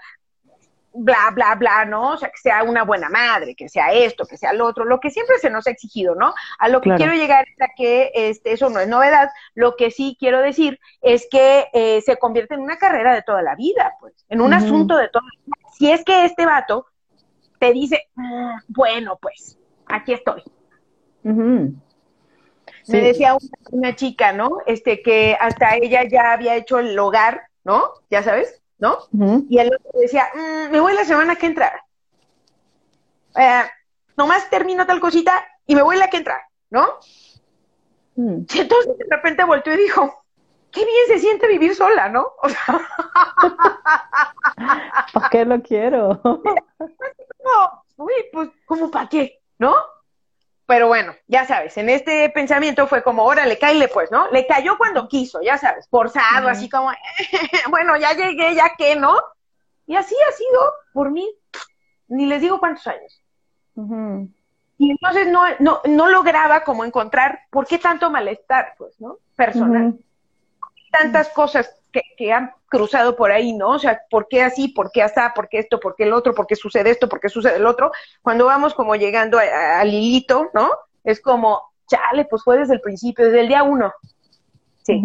bla, bla, bla, ¿no? O sea, que sea una buena madre, que sea esto, que sea lo otro, lo que siempre se nos ha exigido, ¿no? A lo que quiero llegar es a que este, eso no es novedad, lo que sí quiero decir es que eh, se convierte en una carrera de toda la vida, pues, en un asunto de toda la vida. Si es que este vato te dice, mm, bueno, pues, aquí estoy. Me decía una, chica, ¿no? Este, que hasta ella ya había hecho el hogar, ¿no? Ya sabes, ¿no? Y el otro decía, mm, me voy la semana que entra. Eh, nomás termino tal cosita y me voy la que entra, ¿no? Mm. Y entonces de repente volteó y dijo, qué bien se siente vivir sola, ¿no? O sea, ¿Para qué lo quiero? no, uy, pues, ¿cómo para qué? ¿No? Pero bueno, ya sabes, en este pensamiento fue como, órale, cáile pues, ¿no? Le cayó cuando quiso, ya sabes, forzado, así como, bueno, ya llegué, ya que, ¿no? Y así ha sido por mí, ni les digo cuántos años. Y entonces no, no, no lograba como encontrar por qué tanto malestar, pues, ¿no? Personal. Tantas cosas que, que, han cruzado por ahí, ¿no? O sea, ¿por qué así? ¿Por qué así? ¿Por qué esto? ¿Por qué el otro? ¿Por qué sucede esto? ¿Por qué sucede el otro? Cuando vamos como llegando al hilito, ¿no? Es como, chale, pues fue desde el principio, desde el día uno. Sí.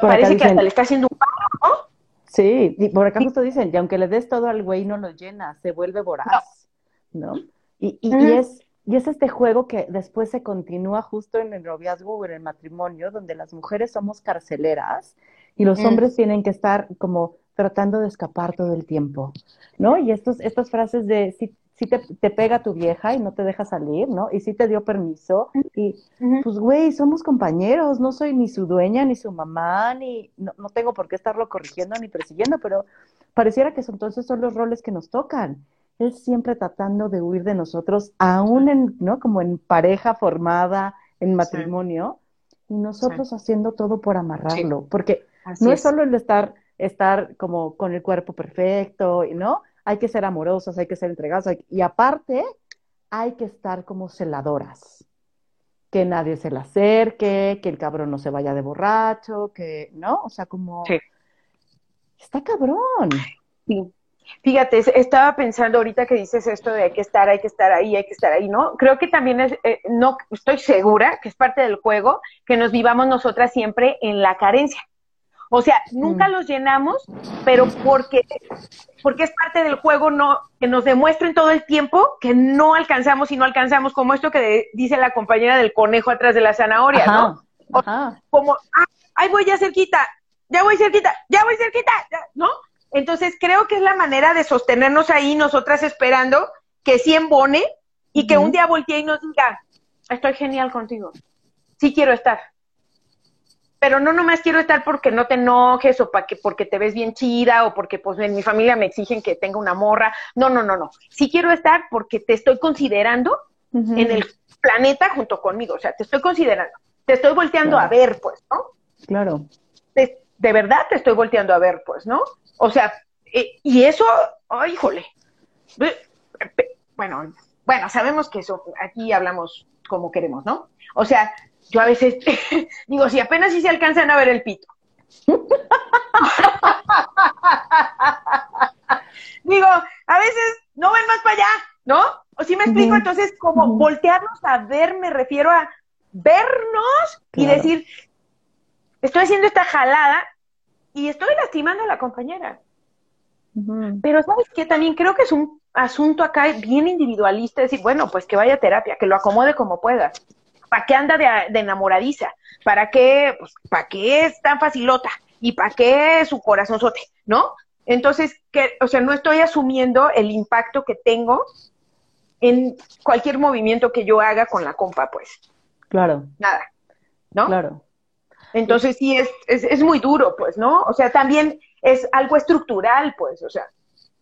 Parece que hasta le está haciendo un paro, ¿no? Sí, y por acá justo dicen, y aunque le des todo al güey, no lo llena, se vuelve voraz, ¿no? Y, y, y, es, y es este juego que después se continúa justo en el noviazgo o en el matrimonio, donde las mujeres somos carceleras y los mm. hombres tienen que estar como tratando de escapar todo el tiempo, ¿no? Y estos, estas frases de si, si te, te, pega tu vieja y no te deja salir, ¿no? Y si te dio permiso, y pues güey, somos compañeros, no soy ni su dueña, ni su mamá, ni, no, no tengo por qué estarlo corrigiendo ni persiguiendo, pero pareciera que son, entonces son los roles que nos tocan. Él siempre tratando de huir de nosotros, aún en, ¿no? Como en pareja formada, en matrimonio, y nosotros haciendo todo por amarrarlo, porque no es, solo el estar, estar como con el cuerpo perfecto, ¿no? Hay que ser amorosas, hay que ser entregadas, y aparte hay que estar como celadoras. Que nadie se le acerque, que el cabrón no se vaya de borracho, que, ¿no? O sea, como... Sí. Está cabrón. Sí. Fíjate, estaba pensando ahorita que dices esto de hay que estar, hay que estar ahí, hay que estar ahí, ¿no? Creo que también es, eh, no, estoy segura que es parte del juego que nos vivamos nosotras siempre en la carencia. O sea, nunca mm. los llenamos, pero porque, porque es parte del juego no, que nos demuestren todo el tiempo que no alcanzamos y no alcanzamos, como esto que dice la compañera del conejo atrás de la zanahoria, ¿no? Como, ah, ahí voy ya cerquita, ya voy cerquita, ya voy cerquita, ¿no? Entonces creo que es la manera de sostenernos ahí, nosotras esperando que sí embone y que un día voltee y nos diga, estoy genial contigo, sí quiero estar pero no nomás quiero estar porque no te enojes o para que, porque te ves bien chida o porque pues en mi familia me exigen que tenga una morra. No, no, no, no. Sí quiero estar porque te estoy considerando en el planeta junto conmigo. O sea, te estoy considerando. te estoy volteando a ver, pues, ¿no? Claro. De, de, verdad te estoy volteando a ver, pues, ¿no? O sea, eh, y eso, ay, híjole. Bueno, bueno, sabemos que eso, aquí hablamos como queremos, ¿no? O sea, yo a veces digo, si apenas si se alcanzan a ver el pito. digo, a veces no ven más para allá, ¿no? O si me explico, entonces como voltearnos a ver, me refiero a vernos y decir, estoy haciendo esta jalada y estoy lastimando a la compañera. Pero sabes que también creo que es un asunto acá bien individualista, decir, bueno, pues que vaya a terapia, que lo acomode como pueda. ¿Para qué anda de, enamoradiza? ¿Para qué, pues, para qué es tan facilota? ¿Y para qué su corazonzote? ¿No? Entonces, que, o sea, no estoy asumiendo el impacto que tengo en cualquier movimiento que yo haga con la compa, pues. Claro. Nada. ¿No? Claro. Entonces sí es, es, es muy duro, pues, ¿no? O sea, también es algo estructural, pues, o sea.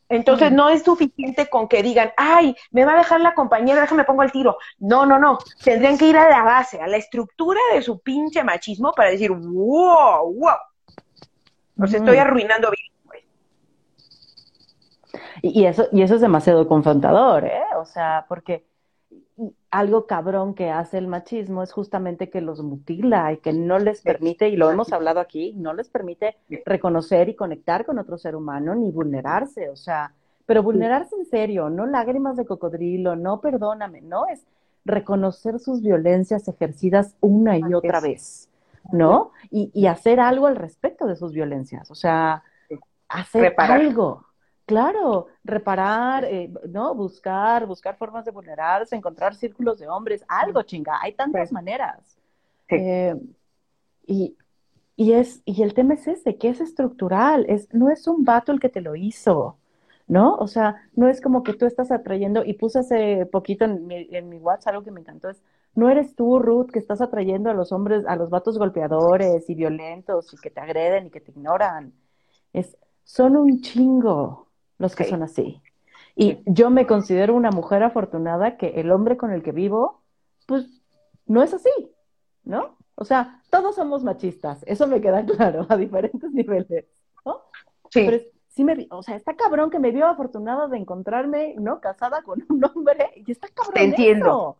Entonces no es suficiente con que digan, ay, me va a dejar la compañera, déjame pongo el tiro. No, no, no. Tendrían que ir a la base, a la estructura de su pinche machismo para decir, wow, wow. Los estoy arruinando bien. Pues. Y, eso, y eso es demasiado confrontador, ¿eh? O sea, porque algo cabrón que hace el machismo es justamente que los mutila y que no les permite, y lo hemos hablado aquí, no les permite reconocer y conectar con otro ser humano ni vulnerarse, o sea, pero vulnerarse en serio, no lágrimas de cocodrilo, no perdóname, no es reconocer sus violencias ejercidas una y otra vez, ¿no? Y, y hacer algo al respecto de sus violencias, o sea, hacer algo. Claro, reparar, eh, ¿no? Buscar, buscar formas de vulnerarse, encontrar círculos de hombres, algo chinga, hay tantas maneras. Eh, y, y, es, y el tema es ese, que es estructural, es, no es un vato el que te lo hizo, ¿no? O sea, no es como que tú estás atrayendo, y puse hace poquito en mi, en mi WhatsApp algo que me encantó, es, no eres tú, Ruth, que estás atrayendo a los hombres, a los vatos golpeadores y violentos y que te agreden y que te ignoran. Es, son un chingo, los que son así. Y yo me considero una mujer afortunada que el hombre con el que vivo, pues no es así, ¿no? O sea, todos somos machistas, eso me queda claro, a diferentes niveles, ¿no? Sí. Pero sí me, o sea, está cabrón que me vio afortunada de encontrarme, ¿no? Casada con un hombre, y está cabrón. Te entiendo.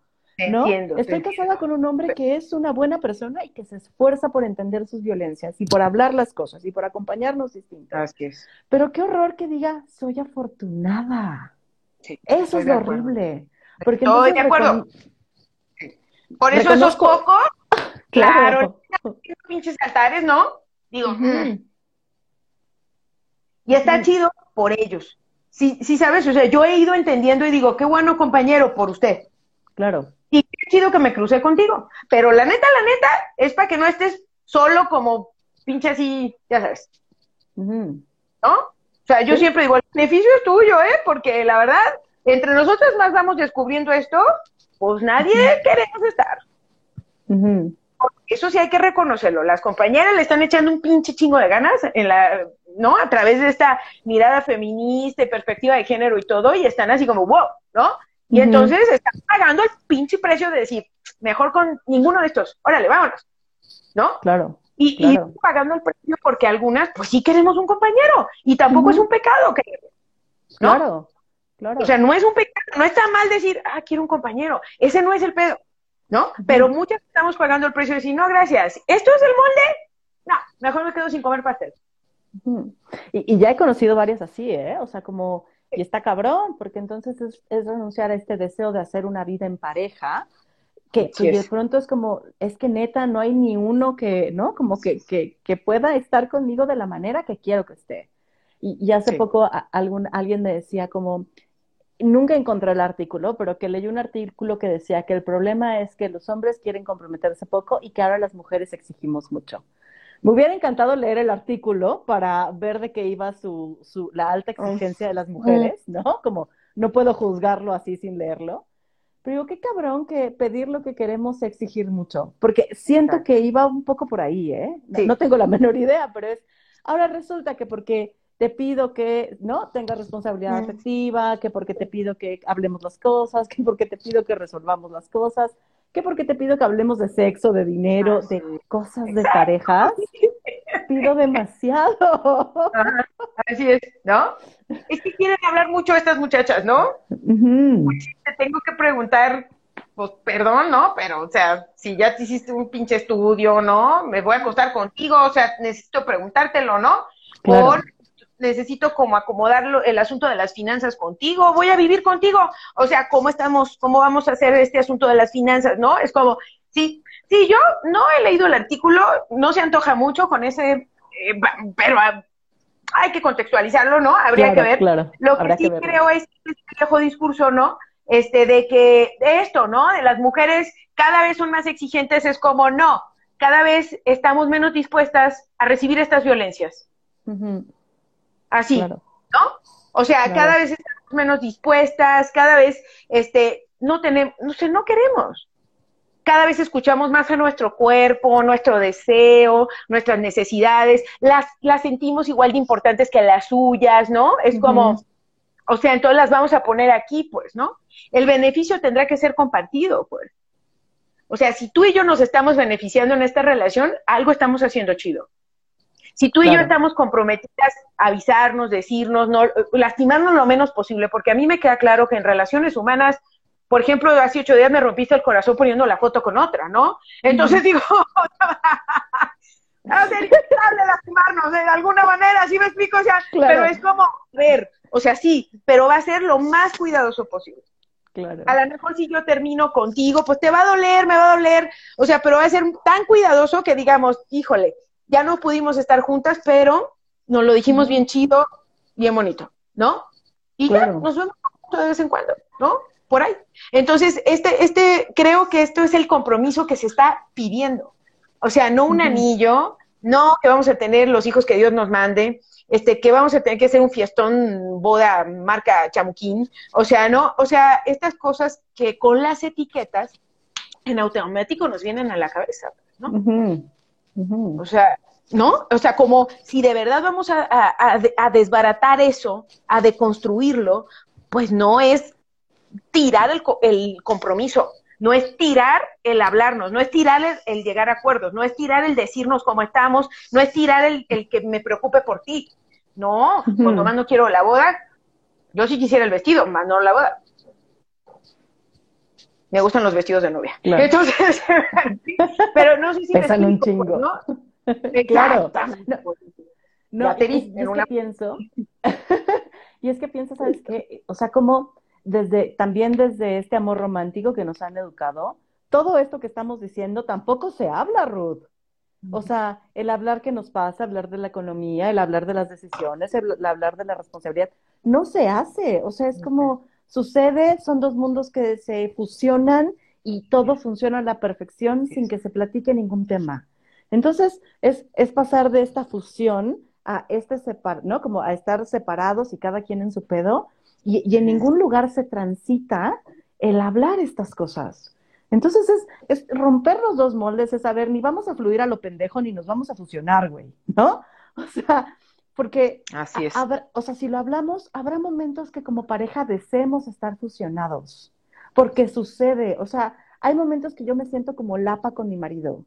¿No? Estoy casada con un hombre que es una buena persona y que se esfuerza por entender sus violencias y por hablar las cosas y por acompañarnos distintas. Pero qué horror que diga, soy afortunada. eso es horrible. Porque estoy de acuerdo. Por eso esos pocos, claro, pinches altares, ¿no? Digo, mm. y está chido por ellos. Sí, sí, sabes, o sea, yo he ido entendiendo y digo, qué bueno compañero por usted. Claro. Y qué chido que me crucé contigo. Pero la neta, la neta, es para que no estés solo como pinche así, ya sabes. ¿No? O sea, yo siempre digo, el beneficio es tuyo, ¿eh? Porque la verdad, entre nosotros más vamos descubriendo esto, pues nadie queremos estar. Eso sí hay que reconocerlo. Las compañeras le están echando un pinche chingo de ganas en la, ¿no? A través de esta mirada feminista y perspectiva de género y todo, y están así como, wow, ¿no? Y entonces están pagando el pinche precio de decir, mejor con ninguno de estos, órale, vámonos, ¿no? Claro. Y, pagando el precio porque algunas, pues sí queremos un compañero, y tampoco es un pecado que, ¿no? Claro, claro. O sea, no es un pecado, no está mal decir, ah, quiero un compañero, ese no es el pedo, ¿no? Pero muchas estamos pagando el precio de decir, no, gracias, ¿esto es el molde? No, mejor me quedo sin comer pastel. y, y ya he conocido varias así, ¿eh? O sea, como y está cabrón, porque entonces es, renunciar a este deseo de hacer una vida en pareja, que, de pronto es como, es que neta no hay ni uno que, ¿no? Como que, que, que pueda estar conmigo de la manera que quiero que esté. Y, hace poco algún, alguien me decía como, nunca encontré el artículo, pero que leí un artículo que decía que el problema es que los hombres quieren comprometerse poco y que ahora las mujeres exigimos mucho. Me hubiera encantado leer el artículo para ver de qué iba su, su, la alta exigencia de las mujeres, ¿no? Como no puedo juzgarlo así sin leerlo. Pero digo, qué cabrón que pedir lo que queremos exigir mucho, porque siento que iba un poco por ahí, ¿eh? No tengo la menor idea, pero es, ahora resulta que porque te pido que, ¿no? Tengas responsabilidad afectiva, que porque te pido que hablemos las cosas, que porque te pido que resolvamos las cosas, que porque te pido que hablemos de sexo, de dinero, de cosas de parejas, pido demasiado. así es, ¿no? Es que quieren hablar mucho estas muchachas, ¿no? te tengo que preguntar, pues perdón, ¿no? Pero, o sea, si ya te hiciste un pinche estudio, ¿no? Me voy a acostar contigo, o sea, necesito preguntártelo, ¿no? Por necesito como acomodarlo el asunto de las finanzas contigo, voy a vivir contigo, o sea, ¿cómo estamos, cómo vamos a hacer este asunto de las finanzas, no? Es como, sí, sí, yo no he leído el artículo, no se antoja mucho con ese, eh, pero ah, hay que contextualizarlo, ¿no? Habría que ver. Lo que sí creo es este viejo discurso, ¿no? Este, de que, de esto, ¿no? De las mujeres cada vez son más exigentes, es como, no, cada vez estamos menos dispuestas a recibir estas violencias así, ¿no? O sea, cada vez estamos menos dispuestas, cada vez, este, no tenemos, no sé, no queremos. Cada vez escuchamos más a nuestro cuerpo, nuestro deseo, nuestras necesidades, las, las sentimos igual de importantes que las suyas, ¿no? Es como, o sea, entonces las vamos a poner aquí, pues, ¿no? El beneficio tendrá que ser compartido, pues. O sea, si tú y yo nos estamos beneficiando en esta relación, algo estamos haciendo chido. Si tú y yo estamos comprometidas a avisarnos, decirnos, no, lastimarnos lo menos posible, porque a mí me queda claro que en relaciones humanas, por ejemplo, hace ocho días me rompiste el corazón poniendo la foto con otra, ¿no? Entonces digo, ser de lastimarnos de alguna manera, ¿sí me explico? O sea, pero es como, ver, o sea, sí, pero va a ser lo más cuidadoso posible. Claro. A lo mejor si yo termino contigo, pues te va a doler, me va a doler, o sea, pero va a ser tan cuidadoso que digamos, híjole, ya no pudimos estar juntas, pero nos lo dijimos bien chido, bien bonito, ¿no? Y ya nos vemos de vez en cuando, ¿no? Por ahí. Entonces, este, este, creo que esto es el compromiso que se está pidiendo. O sea, no un anillo, no que vamos a tener los hijos que Dios nos mande, este, que vamos a tener que hacer un fiestón boda marca chamuquín, o sea, no, o sea, estas cosas que con las etiquetas en automático nos vienen a la cabeza, ¿no? O sea, ¿no? O sea, como si de verdad vamos a, desbaratar eso, a deconstruirlo, pues no es tirar el, compromiso, no es tirar el hablarnos, no es tirar el, llegar a acuerdos, no es tirar el decirnos cómo estamos, no es tirar el, que me preocupe por ti. No, cuando más no quiero la boda, yo sí quisiera el vestido, más no la boda. Me gustan los vestidos de novia. Entonces, pero no sé si Pesan un chingo. ¿no? claro. No, es, que pienso, y es que pienso, ¿sabes qué? O sea, como desde, también desde este amor romántico que nos han educado, todo esto que estamos diciendo tampoco se habla, Ruth. O sea, el hablar que nos pasa, hablar de la economía, el hablar de las decisiones, el, hablar de la responsabilidad, no se hace. O sea, es como sucede, son dos mundos que se fusionan y todo funciona a la perfección sin que se platique ningún tema. Entonces, es, es pasar de esta fusión a este separ, ¿no? Como a estar separados y cada quien en su pedo, y, en ningún lugar se transita el hablar estas cosas. Entonces es, es, romper los dos moldes, es saber, ni vamos a fluir a lo pendejo, ni nos vamos a fusionar, güey, ¿no? O sea, porque, Así es. o sea, si lo hablamos, habrá momentos que como pareja deseemos estar fusionados, porque sucede, o sea, hay momentos que yo me siento como lapa con mi marido,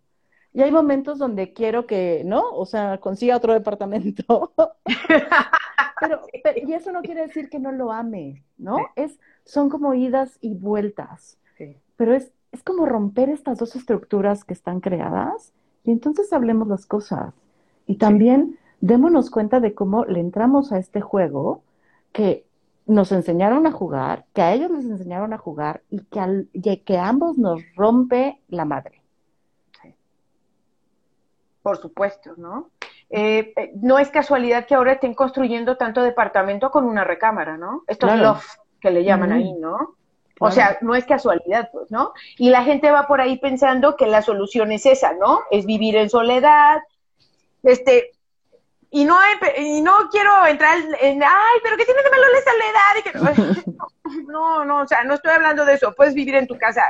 y hay momentos donde quiero que, ¿no? O sea, consiga otro departamento. pero, y eso no quiere decir que no lo ame, ¿no? Es, son como idas y vueltas. Pero es, es como romper estas dos estructuras que están creadas y entonces hablemos las cosas. Y también démonos cuenta de cómo le entramos a este juego que nos enseñaron a jugar, que a ellos les enseñaron a jugar y que, al, y que a ambos nos rompe la madre por supuesto, ¿no? Eh, eh, no es casualidad que ahora estén construyendo tanto departamento con una recámara, ¿no? Estos loft que le llaman ahí, ¿no? O sea, no es casualidad, pues, ¿no? Y la gente va por ahí pensando que la solución es esa, ¿no? Es vivir en soledad, este, y no, y no quiero entrar en, ay, pero ¿qué tiene de malo la soledad? Y que, no, no, o sea, no estoy hablando de eso, puedes vivir en tu casa,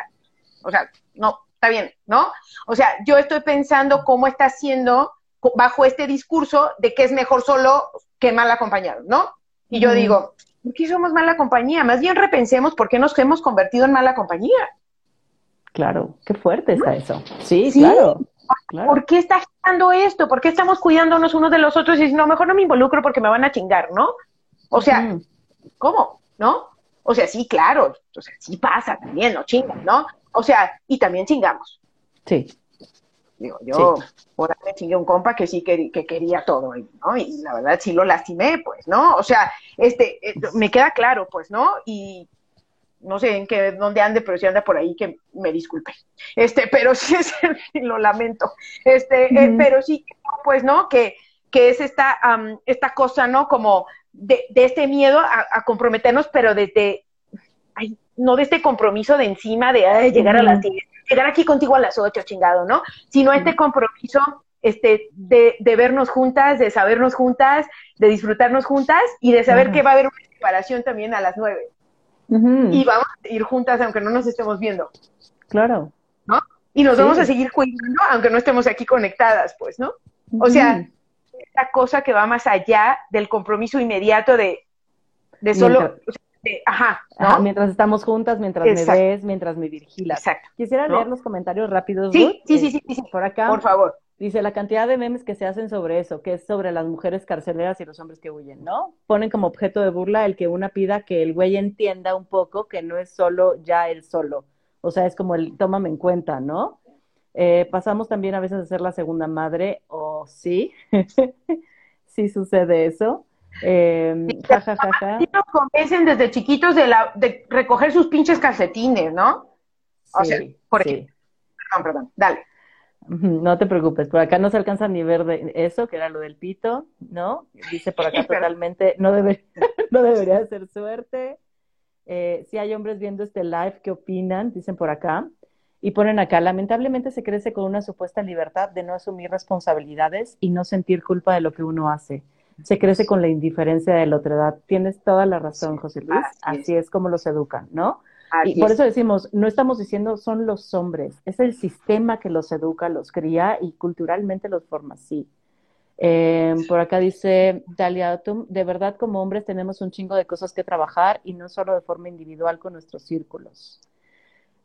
o sea, no, está bien, ¿no? O sea, yo estoy pensando cómo está haciendo bajo este discurso de que es mejor solo que mal acompañado, ¿no? Y yo digo, ¿por qué somos mala compañía? Más bien repensemos por qué nos hemos convertido en mala compañía. Claro, qué fuerte está eso. Sí, claro. ¿Por qué está girando esto? ¿Por qué estamos cuidándonos unos de los otros y no, mejor no me involucro porque me van a chingar, ¿no? O sea, ¿cómo? ¿No? O sea, sí, claro, o sea, sí pasa también, no chingan, ¿no? O sea, y también chingamos. Sí. Digo, yo por ahí chingué un compa que sí que, quería todo, ¿no? Y la verdad sí lo lastimé, pues, ¿no? O sea, este, eh, me queda claro, pues, ¿no? Y no sé en qué, dónde ande, pero si anda por ahí, que me disculpe. Este, pero sí es, lo lamento. Este, eh, pero sí, pues, ¿no? Que, que es esta, esta cosa, ¿no? Como de, de este miedo a, comprometernos, pero desde, ay, no de este compromiso de encima de llegar a las llegar aquí contigo a las ocho, chingado, ¿no? Sino este compromiso este, de, de, vernos juntas, de sabernos juntas, de disfrutarnos juntas y de saber que va a haber una separación también a las Y vamos a ir juntas aunque no nos estemos viendo. Claro. ¿No? Y nos vamos a seguir cuidando aunque no estemos aquí conectadas, pues, ¿no? O sea, esta cosa que va más allá del compromiso inmediato de, de solo... ajá, mientras estamos juntas, mientras me ves, mientras me vigilas. Exacto. Quisiera leer los comentarios rápidos. Sí, sí, sí, sí, Por acá. Por favor. Dice la cantidad de memes que se hacen sobre eso, que es sobre las mujeres carceleras y los hombres que huyen, ¿no? Ponen como objeto de burla el que una pida que el güey entienda un poco que no es solo ya él solo. O sea, es como el tómame en cuenta, ¿no? Eh, pasamos también a veces a ser la segunda madre, o sí, sí sucede eso. Eh, ja, ja, ja, nos convencen desde chiquitos de, la, de recoger sus pinches calcetines, ¿no? O sea, por ejemplo. Perdón, perdón, dale. No te preocupes, por acá no se alcanza ni ver de eso, que era lo del pito, ¿no? Dice por acá totalmente, no, debe, no debería ser suerte. Eh, si hay hombres viendo este live, ¿qué opinan? Dicen por acá. Y ponen acá, lamentablemente se crece con una supuesta libertad de no asumir responsabilidades y no sentir culpa de lo que uno hace. Se crece con la indiferencia de la otra edad. Tienes toda la razón, José Luis. Así, es como los educan, ¿no? Y por eso decimos, no estamos diciendo son los hombres, es el sistema que los educa, los cría y culturalmente los forma así. Eh, por acá dice Dalia de verdad como hombres tenemos un chingo de cosas que trabajar y no solo de forma individual con nuestros círculos.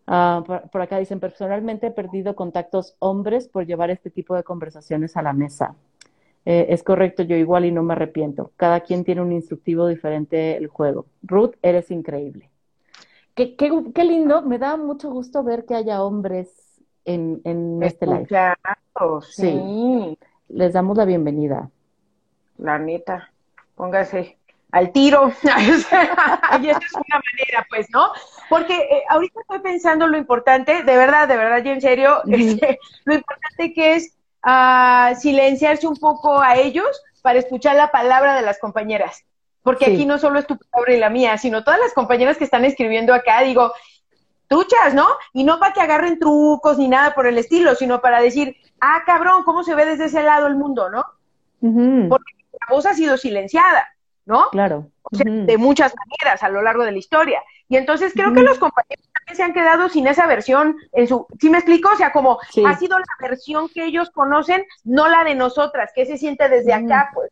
Ah, por, acá dicen, personalmente he perdido contactos hombres por llevar este tipo de conversaciones a la mesa. Eh, es correcto, yo igual y no me arrepiento. Cada quien tiene un instructivo diferente el juego. Ruth, eres increíble. Qué, qué, lindo, me da mucho gusto ver que haya hombres en, en este live. Sí. Les damos la bienvenida. La neta, póngase al tiro. y esa es una manera, pues, ¿no? Porque eh, ahorita estoy pensando lo importante, de verdad, de verdad, yo en serio, este, lo importante que es uh, silenciarse un poco a ellos para escuchar la palabra de las compañeras porque aquí no solo es tu palabra y la mía, sino todas las compañeras que están escribiendo acá, digo, truchas, ¿no? Y no para que agarren trucos ni nada por el estilo, sino para decir, ah, cabrón, ¿cómo se ve desde ese lado el mundo, no? Porque la voz ha sido silenciada, ¿no? Claro. O sea, de muchas maneras a lo largo de la historia. Y entonces creo que los compañeros también se han quedado sin esa versión en su, ¿sí me explico? O sea, como ha sido la versión que ellos conocen, no la de nosotras, que se siente desde acá, pues.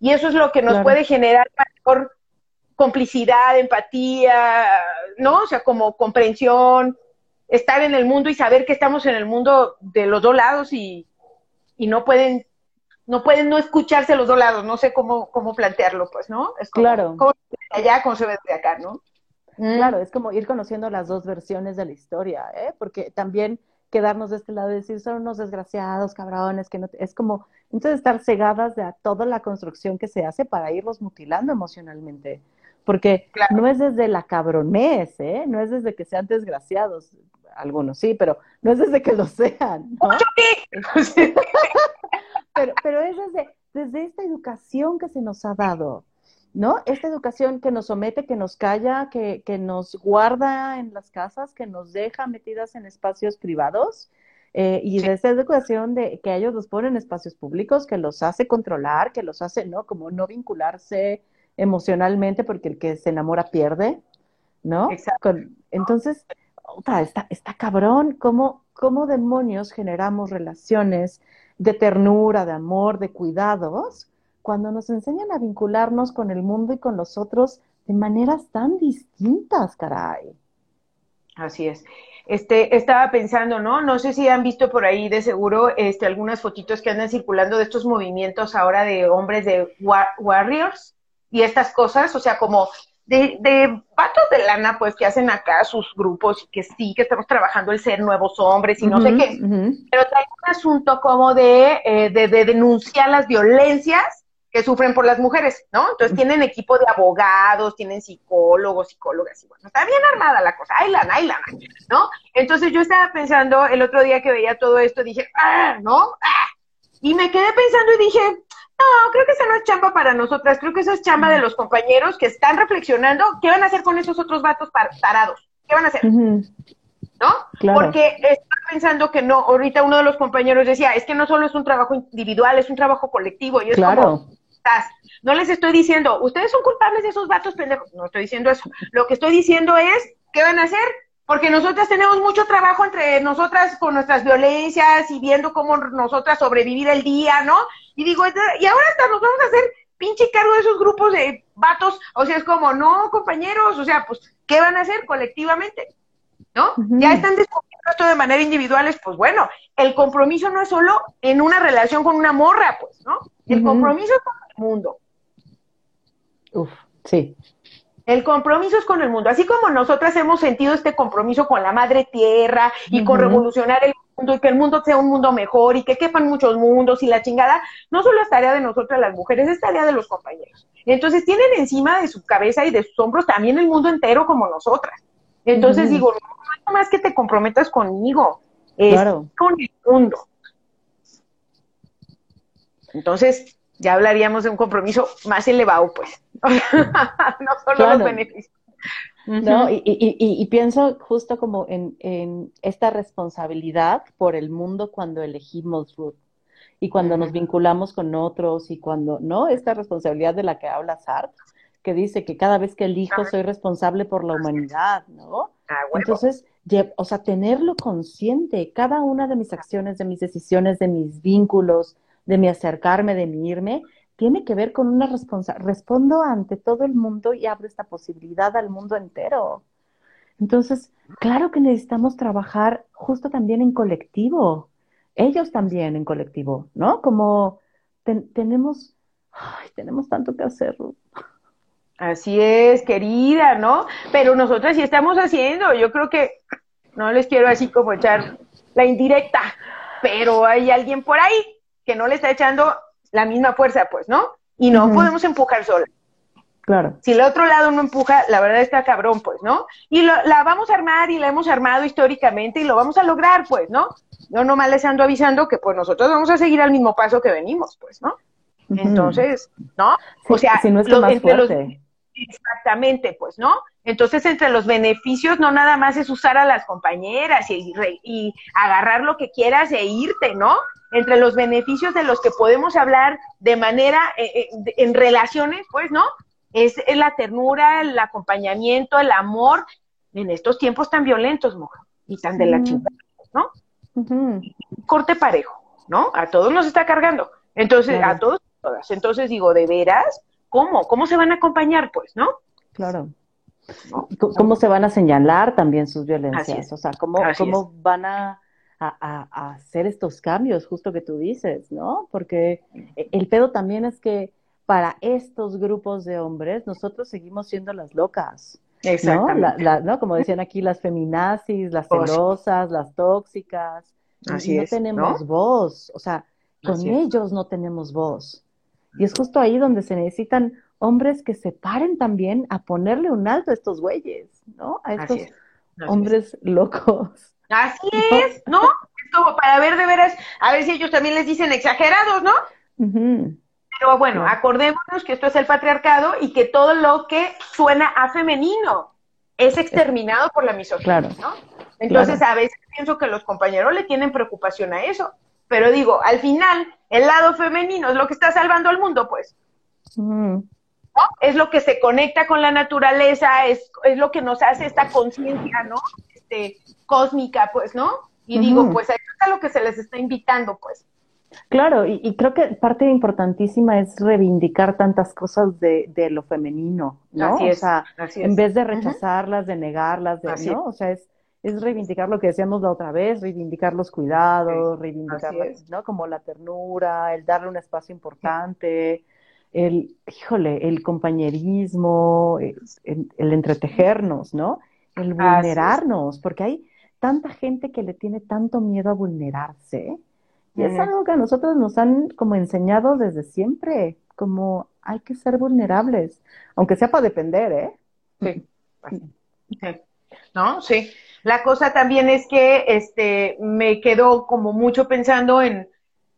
Y eso es lo que nos puede generar complicidad, empatía, ¿no? O sea, como comprensión, estar en el mundo y saber que estamos en el mundo de los dos lados y, y no pueden no pueden no escucharse los dos lados, no sé cómo, cómo plantearlo, pues, ¿no? Es como, claro. Ve allá, cómo se ve de acá, ¿no? Mm. Claro, es como ir conociendo las dos versiones de la historia, ¿eh? Porque también quedarnos de este lado y decir, son unos desgraciados, cabrones, que no, es como, entonces estar cegadas de toda la construcción que se hace para irlos mutilando emocionalmente. Porque no es desde la cabronez, ¿eh? No es desde que sean desgraciados, algunos sí, pero no es desde que lo sean, ¿no? pero, pero es desde, desde esta educación que se nos ha dado, ¿no? Esta educación que nos somete, que nos calla, que, que nos guarda en las casas, que nos deja metidas en espacios privados, eh, y de esa educación de que ellos los ponen en espacios públicos, que los hace controlar, que los hace, ¿no? Como no vincularse emocionalmente porque el que se enamora pierde, ¿no? Exacto. entonces, está, está cabrón, ¿cómo, ¿cómo demonios generamos relaciones de ternura, de amor, de cuidados, cuando nos enseñan a vincularnos con el mundo y con los otros de maneras tan distintas, caray? Así es. Este, estaba pensando, ¿no? No sé si han visto por ahí de seguro este, algunas fotitos que andan circulando de estos movimientos ahora de hombres de warriors y estas cosas, o sea, como de, de vatos de lana, pues, que hacen acá sus grupos y que sí, que estamos trabajando el ser nuevos hombres y no sé qué. Pero trae un asunto como de, eh, de, de denunciar las violencias que sufren por las mujeres, ¿no? Entonces tienen equipo de abogados, tienen psicólogos, psicólogas, y bueno, está bien armada la cosa, ay lana, ay lana, ¿no? Entonces yo estaba pensando el otro día que veía todo esto, dije, ah, ¿no? Ah. Y me quedé pensando y dije, no, creo que esa no es chamba para nosotras, creo que esa es chamba de los compañeros que están reflexionando qué van a hacer con esos otros vatos tarados, qué van a hacer, ¿no? Porque estaba pensando que no, ahorita uno de los compañeros decía, es que no solo es un trabajo individual, es un trabajo colectivo, y es claro. No les estoy diciendo, ustedes son culpables de esos vatos pendejos. No estoy diciendo eso. Lo que estoy diciendo es, ¿qué van a hacer? Porque nosotras tenemos mucho trabajo entre nosotras con nuestras violencias y viendo cómo nosotras sobrevivir el día, ¿no? Y digo, y ahora hasta nos vamos a hacer pinche cargo de esos grupos de vatos. O sea, es como, no, compañeros, o sea, pues, ¿qué van a hacer colectivamente? ¿No? Ya están descubriendo esto de manera individual, pues bueno, el compromiso no es solo en una relación con una morra, pues, ¿no? El compromiso es con mundo. Uf, sí. El compromiso es con el mundo. Así como nosotras hemos sentido este compromiso con la madre tierra y con revolucionar el mundo y que el mundo sea un mundo mejor y que quepan muchos mundos y la chingada, no solo es tarea de nosotras las mujeres, es tarea de los compañeros. Entonces tienen encima de su cabeza y de sus hombros también el mundo entero como nosotras. Entonces digo, no más que te comprometas conmigo, es con el mundo. Entonces, ya hablaríamos de un compromiso más elevado, pues. no solo los beneficios. No, y, y, y, pienso justo como en, en, esta responsabilidad por el mundo cuando elegimos Ruth y cuando nos vinculamos con otros y cuando, ¿no? Esta responsabilidad de la que habla Sartre, que dice que cada vez que elijo soy responsable por la humanidad, ¿no? Ah, Entonces, o sea, tenerlo consciente, cada una de mis acciones, de mis decisiones, de mis vínculos, de mi acercarme, de mi irme, tiene que ver con una responsabilidad. Respondo ante todo el mundo y abro esta posibilidad al mundo entero. Entonces, claro que necesitamos trabajar justo también en colectivo, ellos también en colectivo, ¿no? Como tenemos, tenemos tanto que hacer. Así es, querida, ¿no? Pero nosotros sí estamos haciendo, yo creo que no les quiero así como echar la indirecta, pero hay alguien por ahí que no le está echando la misma fuerza, pues, ¿no? Y no podemos empujar sola. Claro. Si el otro lado no empuja, la verdad está cabrón, pues, ¿no? Y la vamos a armar y la hemos armado históricamente y lo vamos a lograr, pues, ¿no? Yo nomás les ando avisando que pues nosotros vamos a seguir al mismo paso que venimos, pues, ¿no? Entonces, ¿no? o sea, si no es más fuerte. Exactamente, pues, ¿no? Entonces, entre los beneficios, no nada más es usar a las compañeras y, y agarrar lo que quieras e irte, ¿no? entre los beneficios de los que podemos hablar de manera, eh, eh, en relaciones, pues, ¿no? Es, la ternura, el acompañamiento, el amor en estos tiempos tan violentos, mujer, y tan de la chingada, ¿no? Corte parejo, ¿no? A todos nos está cargando. Entonces, a todos, todas. Entonces digo, ¿de veras? ¿Cómo? ¿Cómo se van a acompañar, pues, no? Claro. ¿Cómo se van a señalar también sus violencias? O sea, ¿cómo, cómo van a a, hacer estos cambios, justo que tú dices, ¿no? Porque el pedo también es que para estos grupos de hombres, nosotros seguimos siendo las locas. Exactamente. ¿no? Como decían aquí, las feminazis, las celosas, las tóxicas. Así no tenemos voz. O sea, con ellos no tenemos voz. Y es justo ahí donde se necesitan hombres que se paren también a ponerle un alto a estos güeyes, ¿no? A estos hombres locos. Así es, ¿no? Es como para ver de veras, a ver si ellos también les dicen exagerados, ¿no? Pero bueno, acordémonos que esto es el patriarcado y que todo lo que suena a femenino es exterminado por la misoginia, ¿no? Entonces a veces pienso que los compañeros le tienen preocupación a eso, pero digo, al final, el lado femenino es lo que está salvando al mundo, pues. ¿No? Es lo que se conecta con la naturaleza, es, es lo que nos hace esta conciencia, ¿no? Este, cósmica, pues, ¿no? Y digo, pues ahí es a lo que se les está invitando, pues. Claro, y, creo que parte importantísima es reivindicar tantas cosas de, de lo femenino, ¿no? Así o es, en vez de rechazarlas, de negarlas, de, ¿no? O sea, es es reivindicar lo que decíamos la otra vez, reivindicar los cuidados, reivindicar, ¿no? Como la ternura, el darle un espacio importante, el, híjole, el compañerismo, el, entretejernos, ¿no? El vulnerarnos, porque hay tanta gente que le tiene tanto miedo a vulnerarse. Y es algo que a nosotros nos han como enseñado desde siempre, como hay que ser vulnerables, aunque sea para depender, ¿eh? Sí. sí. ¿No? Sí. La cosa también es que este me quedó como mucho pensando en,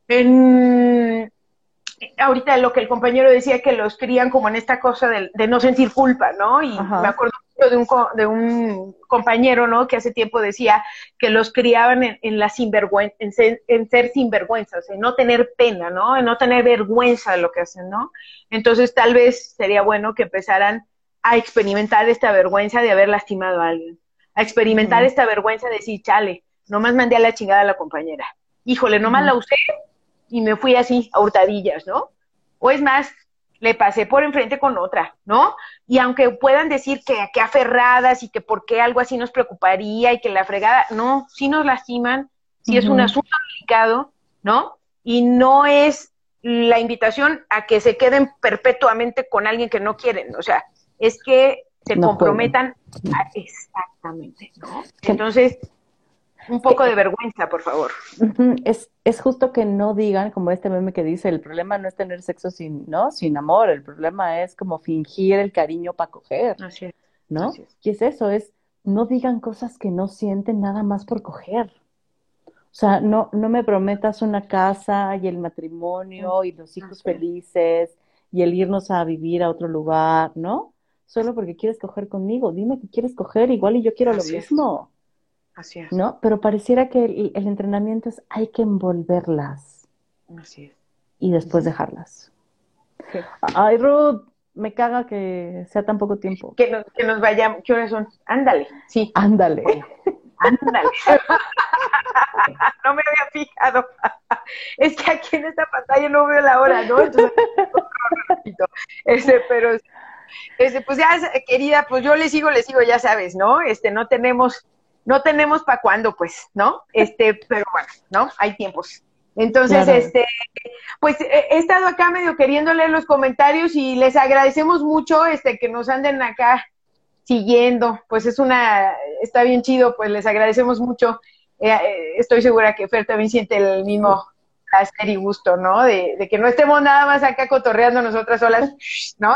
en ahorita lo que el compañero decía que los crían como en esta cosa de, no sentir culpa, ¿no? Y me acuerdo de un, de un compañero, ¿no? Que hace tiempo decía que los criaban en, la sinvergüenza, en ser, en ser sinvergüenzas, en no tener pena, ¿no? En no tener vergüenza de lo que hacen, ¿no? Entonces tal vez sería bueno que empezaran a experimentar esta vergüenza de haber lastimado a alguien, a experimentar esta vergüenza de decir, chale, nomás mandé a la chingada a la compañera. Híjole, nomás la usé y me fui así a hurtadillas, ¿no? O es más, le pasé por enfrente con otra, ¿no? Y aunque puedan decir que, que aferradas y que por qué algo así nos preocuparía y que la fregada, no, sí nos lastiman, sí es un asunto delicado, ¿no? Y no es la invitación a que se queden perpetuamente con alguien que no quieren, o sea, es que se comprometan exactamente, ¿no? Entonces, un poco de vergüenza, por favor. Es, es justo que no digan, como este meme que dice, el problema no es tener sexo sin, ¿no? Sin amor, el problema es como fingir el cariño para coger. Así es. ¿No? ¿Qué es eso? Es no digan cosas que no sienten nada más por coger. O sea, no, no me prometas una casa y el matrimonio y los hijos felices y el irnos a vivir a otro lugar, ¿no? Solo porque quieres coger conmigo. Dime que quieres coger igual y yo quiero lo mismo. Así es. ¿No? Pero pareciera que el, entrenamiento es hay que envolverlas. Así es. Y después dejarlas. Ay, Ruth, me caga que sea tan poco tiempo. Que nos, que nos vayamos. ¿Qué horas son? Ándale, sí. Ándale. Ándale. no me había fijado. es que aquí en esta pantalla no veo la hora, ¿no? Entonces, este, pero, este, pues ya, querida, pues yo le sigo, le sigo, ya sabes, ¿no? Este, no tenemos no tenemos para cuándo, pues, ¿no? Este, pero bueno, ¿no? Hay tiempos. Entonces, este, pues he estado acá medio queriendo leer los comentarios y les agradecemos mucho este que nos anden acá siguiendo. Pues es una, está bien chido, pues les agradecemos mucho. Eh, eh, estoy segura que Fer también siente el mismo placer y gusto, ¿no? De, de, que no estemos nada más acá cotorreando nosotras solas, ¿no?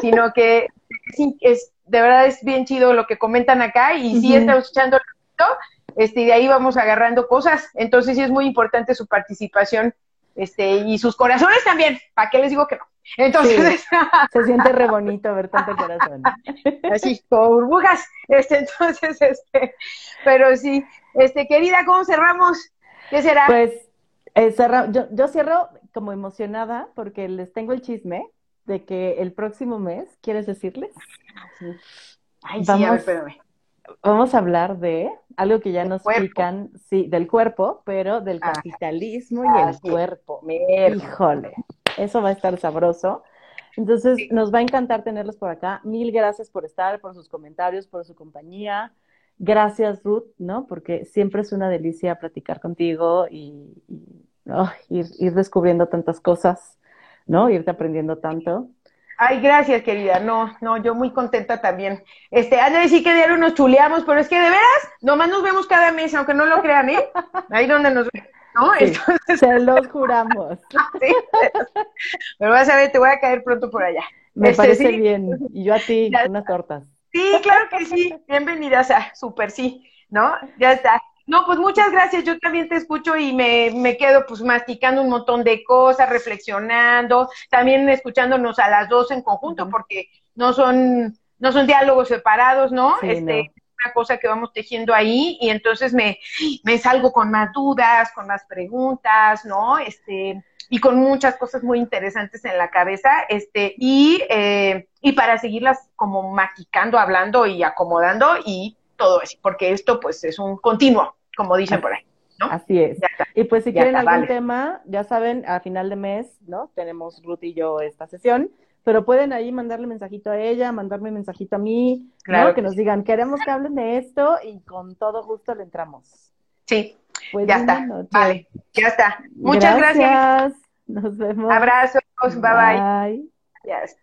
Sino que es, de verdad es bien chido lo que comentan acá y sí estamos escuchando este, y de ahí vamos agarrando cosas. Entonces sí es muy importante su participación este, y sus corazones también. ¿Para qué les digo que no? Entonces se siente re bonito ver tanto corazón. Así, con burbujas. Este, entonces, este, pero sí, este, querida, ¿cómo cerramos? ¿Qué será? Pues eh, yo, yo cierro como emocionada porque les tengo el chisme de que el próximo mes, ¿quieres decirles? Ay, vamos, sí, a ver, espérame. Vamos a hablar de algo que ya nos explican, sí, del cuerpo, pero del ah, capitalismo y el cuerpo. Híjole, eso va a estar sabroso. Entonces, nos va a encantar tenerlos por acá. Mil gracias por estar, por sus comentarios, por su compañía. Gracias, Ruth, ¿no? Porque siempre es una delicia platicar contigo y, ir, ir descubriendo tantas cosas. ¿no? Irte aprendiendo tanto. Ay, gracias, querida. No, no, yo muy contenta también. Este, han de decir que diario nos chuleamos, pero es que de veras, nomás nos vemos cada mes, aunque no lo crean, ¿eh? Ahí donde nos ven. ¿No? Entonces... Se los juramos. sí, pero vas a ver, te voy a caer pronto por allá. Me este, parece bien. Y yo a ti, unas tortas. Sí, claro que sí. Bienvenidas a Super Sí, ¿no? Ya está. No, pues muchas gracias. Yo también te escucho y me, me, quedo pues masticando un montón de cosas, reflexionando, también escuchándonos a las dos en conjunto, porque no son, no son diálogos separados, ¿no? este, una cosa que vamos tejiendo ahí, y entonces me, me salgo con más dudas, con más preguntas, ¿no? Este, y con muchas cosas muy interesantes en la cabeza, este, y, eh, y para seguirlas como masticando, hablando y acomodando y todo eso, porque esto pues es un continuo, como dicen por ahí. ¿no? Así es. Y pues si quieren algún tema, ya saben, a final de mes, ¿no? Tenemos Ruth y yo esta sesión pero pueden ahí mandarle mensajito a ella, mandarme mensajito a mí, claro que, nos digan, queremos que hablen de esto y con todo gusto le entramos. Sí, pues ya está. Vale, ya está. Muchas gracias. Nos vemos. Abrazos, bye bye. bye.